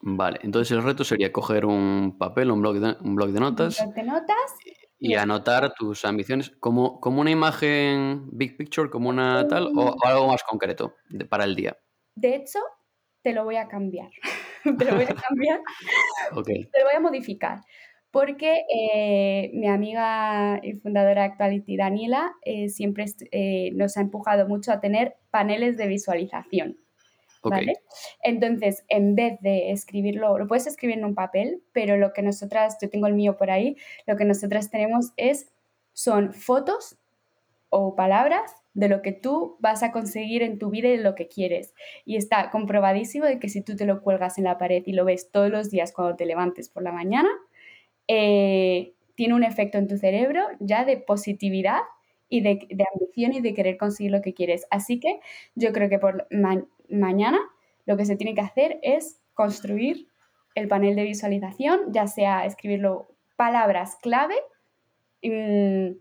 Vale, entonces el reto sería coger un papel, un blog de, un blog de notas. Un blog de notas. Y, anotar tus ambiciones como, como una imagen big picture, como una tal, o, algo más concreto para el día. De hecho, te lo voy a cambiar. te lo voy a cambiar. Te lo voy a modificar. Porque eh, mi amiga y fundadora de Actuality, Daniela, eh, siempre eh, nos ha empujado mucho a tener paneles de visualización. Entonces, en vez de escribirlo, lo puedes escribir en un papel, pero lo que nosotras, yo tengo el mío por ahí, lo que nosotras tenemos es, son fotos o palabras de lo que tú vas a conseguir en tu vida y de lo que quieres. Y está comprobadísimo de que si tú te lo cuelgas en la pared y lo ves todos los días cuando te levantes por la mañana, eh, tiene un efecto en tu cerebro ya de positividad y de, ambición y de querer conseguir lo que quieres. Así que yo creo que por mañana lo que se tiene que hacer es construir el panel de visualización, ya sea escribirlo palabras clave. Mm,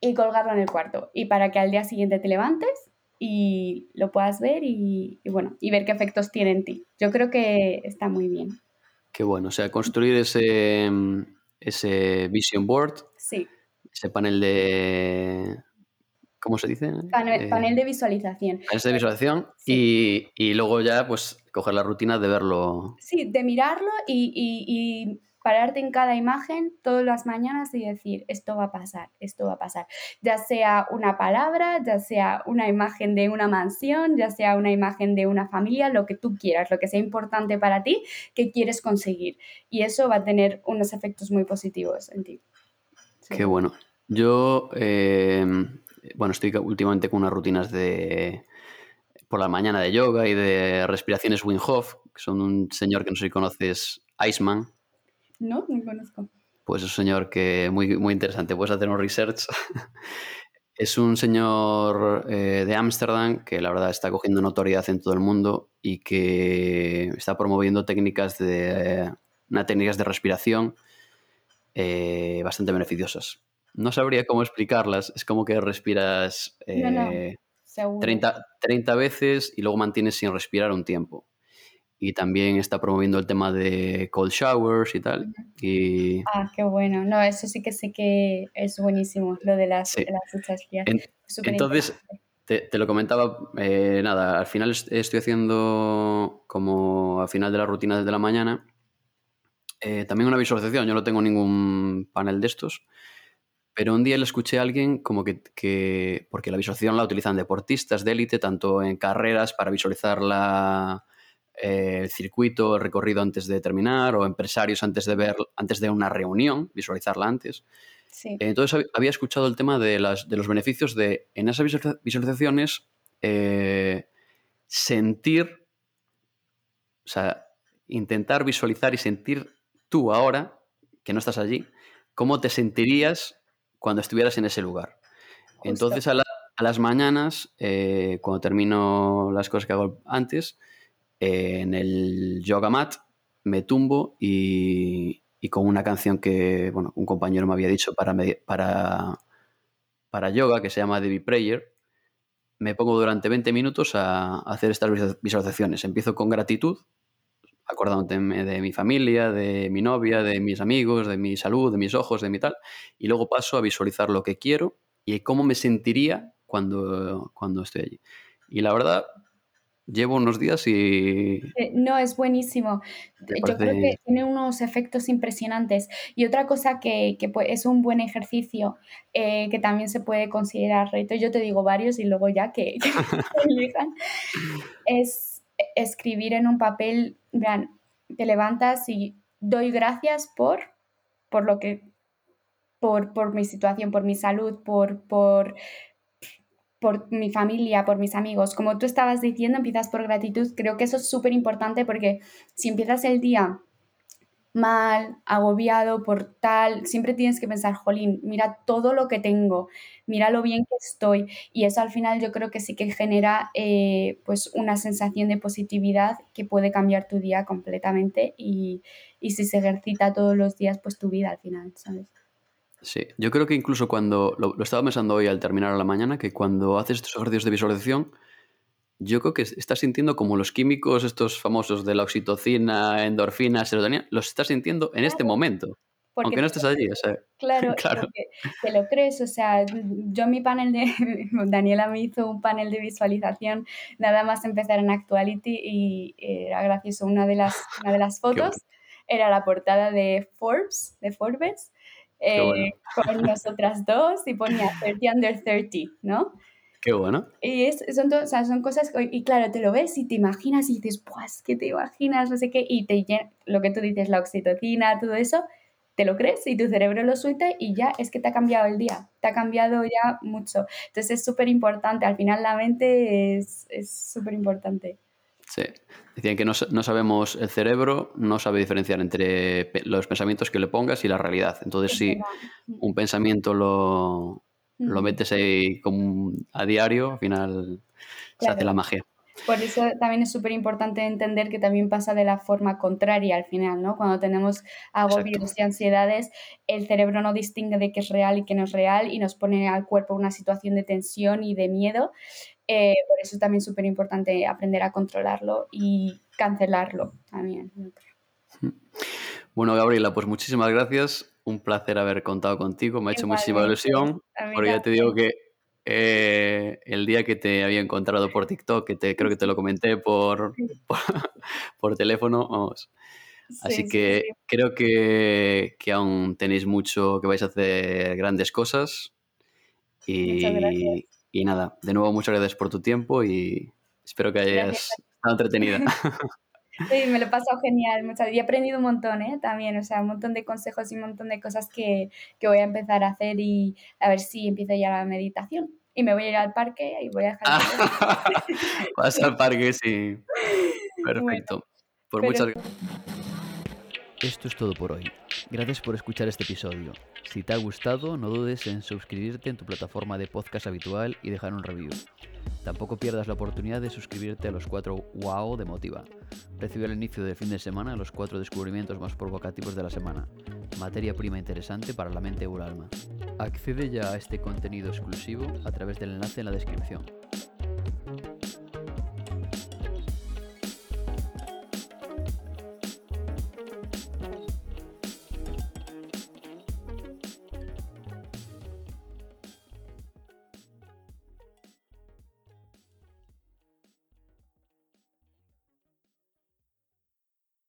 y colgarlo en el cuarto. Y para que al día siguiente te levantes y lo puedas ver y, bueno, y ver qué efectos tiene en ti. Yo creo que está muy bien. Qué bueno, o sea, construir ese, ese vision board, sí. ese panel de... ¿Cómo se dice? Panel, eh, de visualización. Panel de visualización y, y, luego ya pues coger la rutina de verlo. Sí, de mirarlo y, y pararte en cada imagen todas las mañanas y decir, esto va a pasar, esto va a pasar. Ya sea una palabra, ya sea una imagen de una mansión, ya sea una imagen de una familia, lo que tú quieras, lo que sea importante para ti, que quieres conseguir. Y eso va a tener unos efectos muy positivos en ti. Qué bueno. Yo, eh, bueno, estoy últimamente con unas rutinas de por la mañana de yoga y de respiraciones Wim Hof, que son un señor que no sé si conoces, Iceman, no, no conozco. Pues es un señor que muy, muy interesante, puedes hacer un research. es un señor eh, de Ámsterdam que la verdad está cogiendo notoriedad en todo el mundo y que está promoviendo técnicas de, técnicas de respiración eh, bastante beneficiosas. No sabría cómo explicarlas, es como que respiras 30, eh, 30 veces y luego mantienes sin respirar un tiempo y también está promoviendo el tema de cold showers y tal. Y... Ah, qué bueno. No, eso sí que sé que es buenísimo, lo de las, duchas frías. entonces, te, te, lo comentaba, eh, nada, al final estoy haciendo como al final de la rutina de la mañana, eh, también una visualización, yo no tengo ningún panel de estos, pero un día le escuché a alguien como que, que porque la visualización la utilizan deportistas de élite, tanto en carreras para visualizar la el circuito, el recorrido antes de terminar, o empresarios antes de ver, antes de una reunión, visualizarla antes. Entonces había escuchado el tema de, las, de los beneficios de, en esas visualizaciones, eh, sentir, o sea, intentar visualizar y sentir tú ahora, que no estás allí, cómo te sentirías cuando estuvieras en ese lugar. Entonces a, las mañanas, eh, cuando termino las cosas que hago antes, en el yoga mat, me tumbo y, con una canción que bueno, un compañero me había dicho para, para, para yoga, que se llama Debbie Prayer, me pongo durante 20 minutos a, hacer estas visualizaciones. Empiezo con gratitud, acordándome de mi familia, de mi novia, de mis amigos, de mi salud, de mis ojos, de mi tal, y luego paso a visualizar lo que quiero y cómo me sentiría cuando, cuando estoy allí. Y la verdad, llevo unos días y... Eh, no, es buenísimo. Yo creo que tiene unos efectos impresionantes. Y otra cosa que, es un buen ejercicio, eh, que también se puede considerar reto, yo te digo varios y luego ya que, elijan, es escribir en un papel, vean, te levantas y doy gracias por, por lo que, por, por mi situación, por mi salud, por, por por mi familia, por mis amigos. Como tú estabas diciendo, empiezas por gratitud. Creo que eso es súper importante porque si empiezas el día mal, agobiado por tal, siempre tienes que pensar, jolín, mira todo lo que tengo, mira lo bien que estoy. Y eso al final yo creo que sí que genera eh, pues una sensación de positividad que puede cambiar tu día completamente y, y si se ejercita todos los días, pues tu vida al final, ¿sabes? Sí, yo creo que incluso cuando, lo, lo estaba pensando hoy al terminar la mañana, que cuando haces estos ejercicios de visualización, yo creo que estás sintiendo como los químicos estos famosos de la oxitocina, endorfina, serotonina, los estás sintiendo en este momento. aunque no estés allí, o sea, claro, claro. te lo crees, o sea, yo mi panel de, Daniela me hizo un panel de visualización nada más empezar en Actuality y era gracioso, una de las, una de las fotos era la portada de Forbes, de Forbes, eh, con nosotras dos y ponía 30 under 30, ¿no? Qué bueno. Y es, son, o sea, son cosas, y claro, te lo ves y te imaginas y dices, pues, ¿qué te imaginas? No sé qué, y te llena, lo que tú dices, la oxitocina, todo eso, te lo crees y tu cerebro lo suelta y ya es que te ha cambiado el día, te ha cambiado ya mucho. Entonces es súper importante, al final la mente es súper importante. Sí, decían que no, no, sabemos, el cerebro no sabe diferenciar entre los pensamientos que le pongas y la realidad. Entonces, si un pensamiento lo, lo metes ahí como a diario, al final se hace la magia. Por eso también es súper importante entender que también pasa de la forma contraria al final, ¿no? Cuando tenemos agobios y ansiedades, el cerebro no distingue de qué es real y qué no es real y nos pone al cuerpo una situación de tensión y de miedo. Eh, por eso es también súper importante aprender a controlarlo y cancelarlo también. Bueno, Gabriela, pues muchísimas gracias un placer haber contado contigo, me ha hecho muchísima ilusión, porque ya te digo que eh, el día que te había encontrado por TikTok, que te, creo que te lo comenté por, por, teléfono, vamos. Así que creo que, que, aún tenéis mucho, que vais a hacer grandes cosas. Y, y nada, de nuevo muchas gracias por tu tiempo y espero que hayas estado entretenida. Sí, me lo he pasado genial, muchas, y he aprendido un montón, ¿eh? También, o sea, un montón de consejos y un montón de cosas que, que voy a empezar a hacer y a ver si empiezo ya la meditación. Y me voy a ir al parque y voy a dejar... Vas al parque, sí. Perfecto. por muchas Esto es todo por hoy. Gracias por escuchar este episodio. Si te ha gustado, no dudes en suscribirte en tu plataforma de podcast habitual y dejar un review. Tampoco pierdas la oportunidad de suscribirte a los 4 WOW de Motiva. Recibe al inicio del fin de semana los cuatro descubrimientos más provocativos de la semana. Materia prima interesante para la mente o el alma. Accede ya a este contenido exclusivo a través del enlace en la descripción.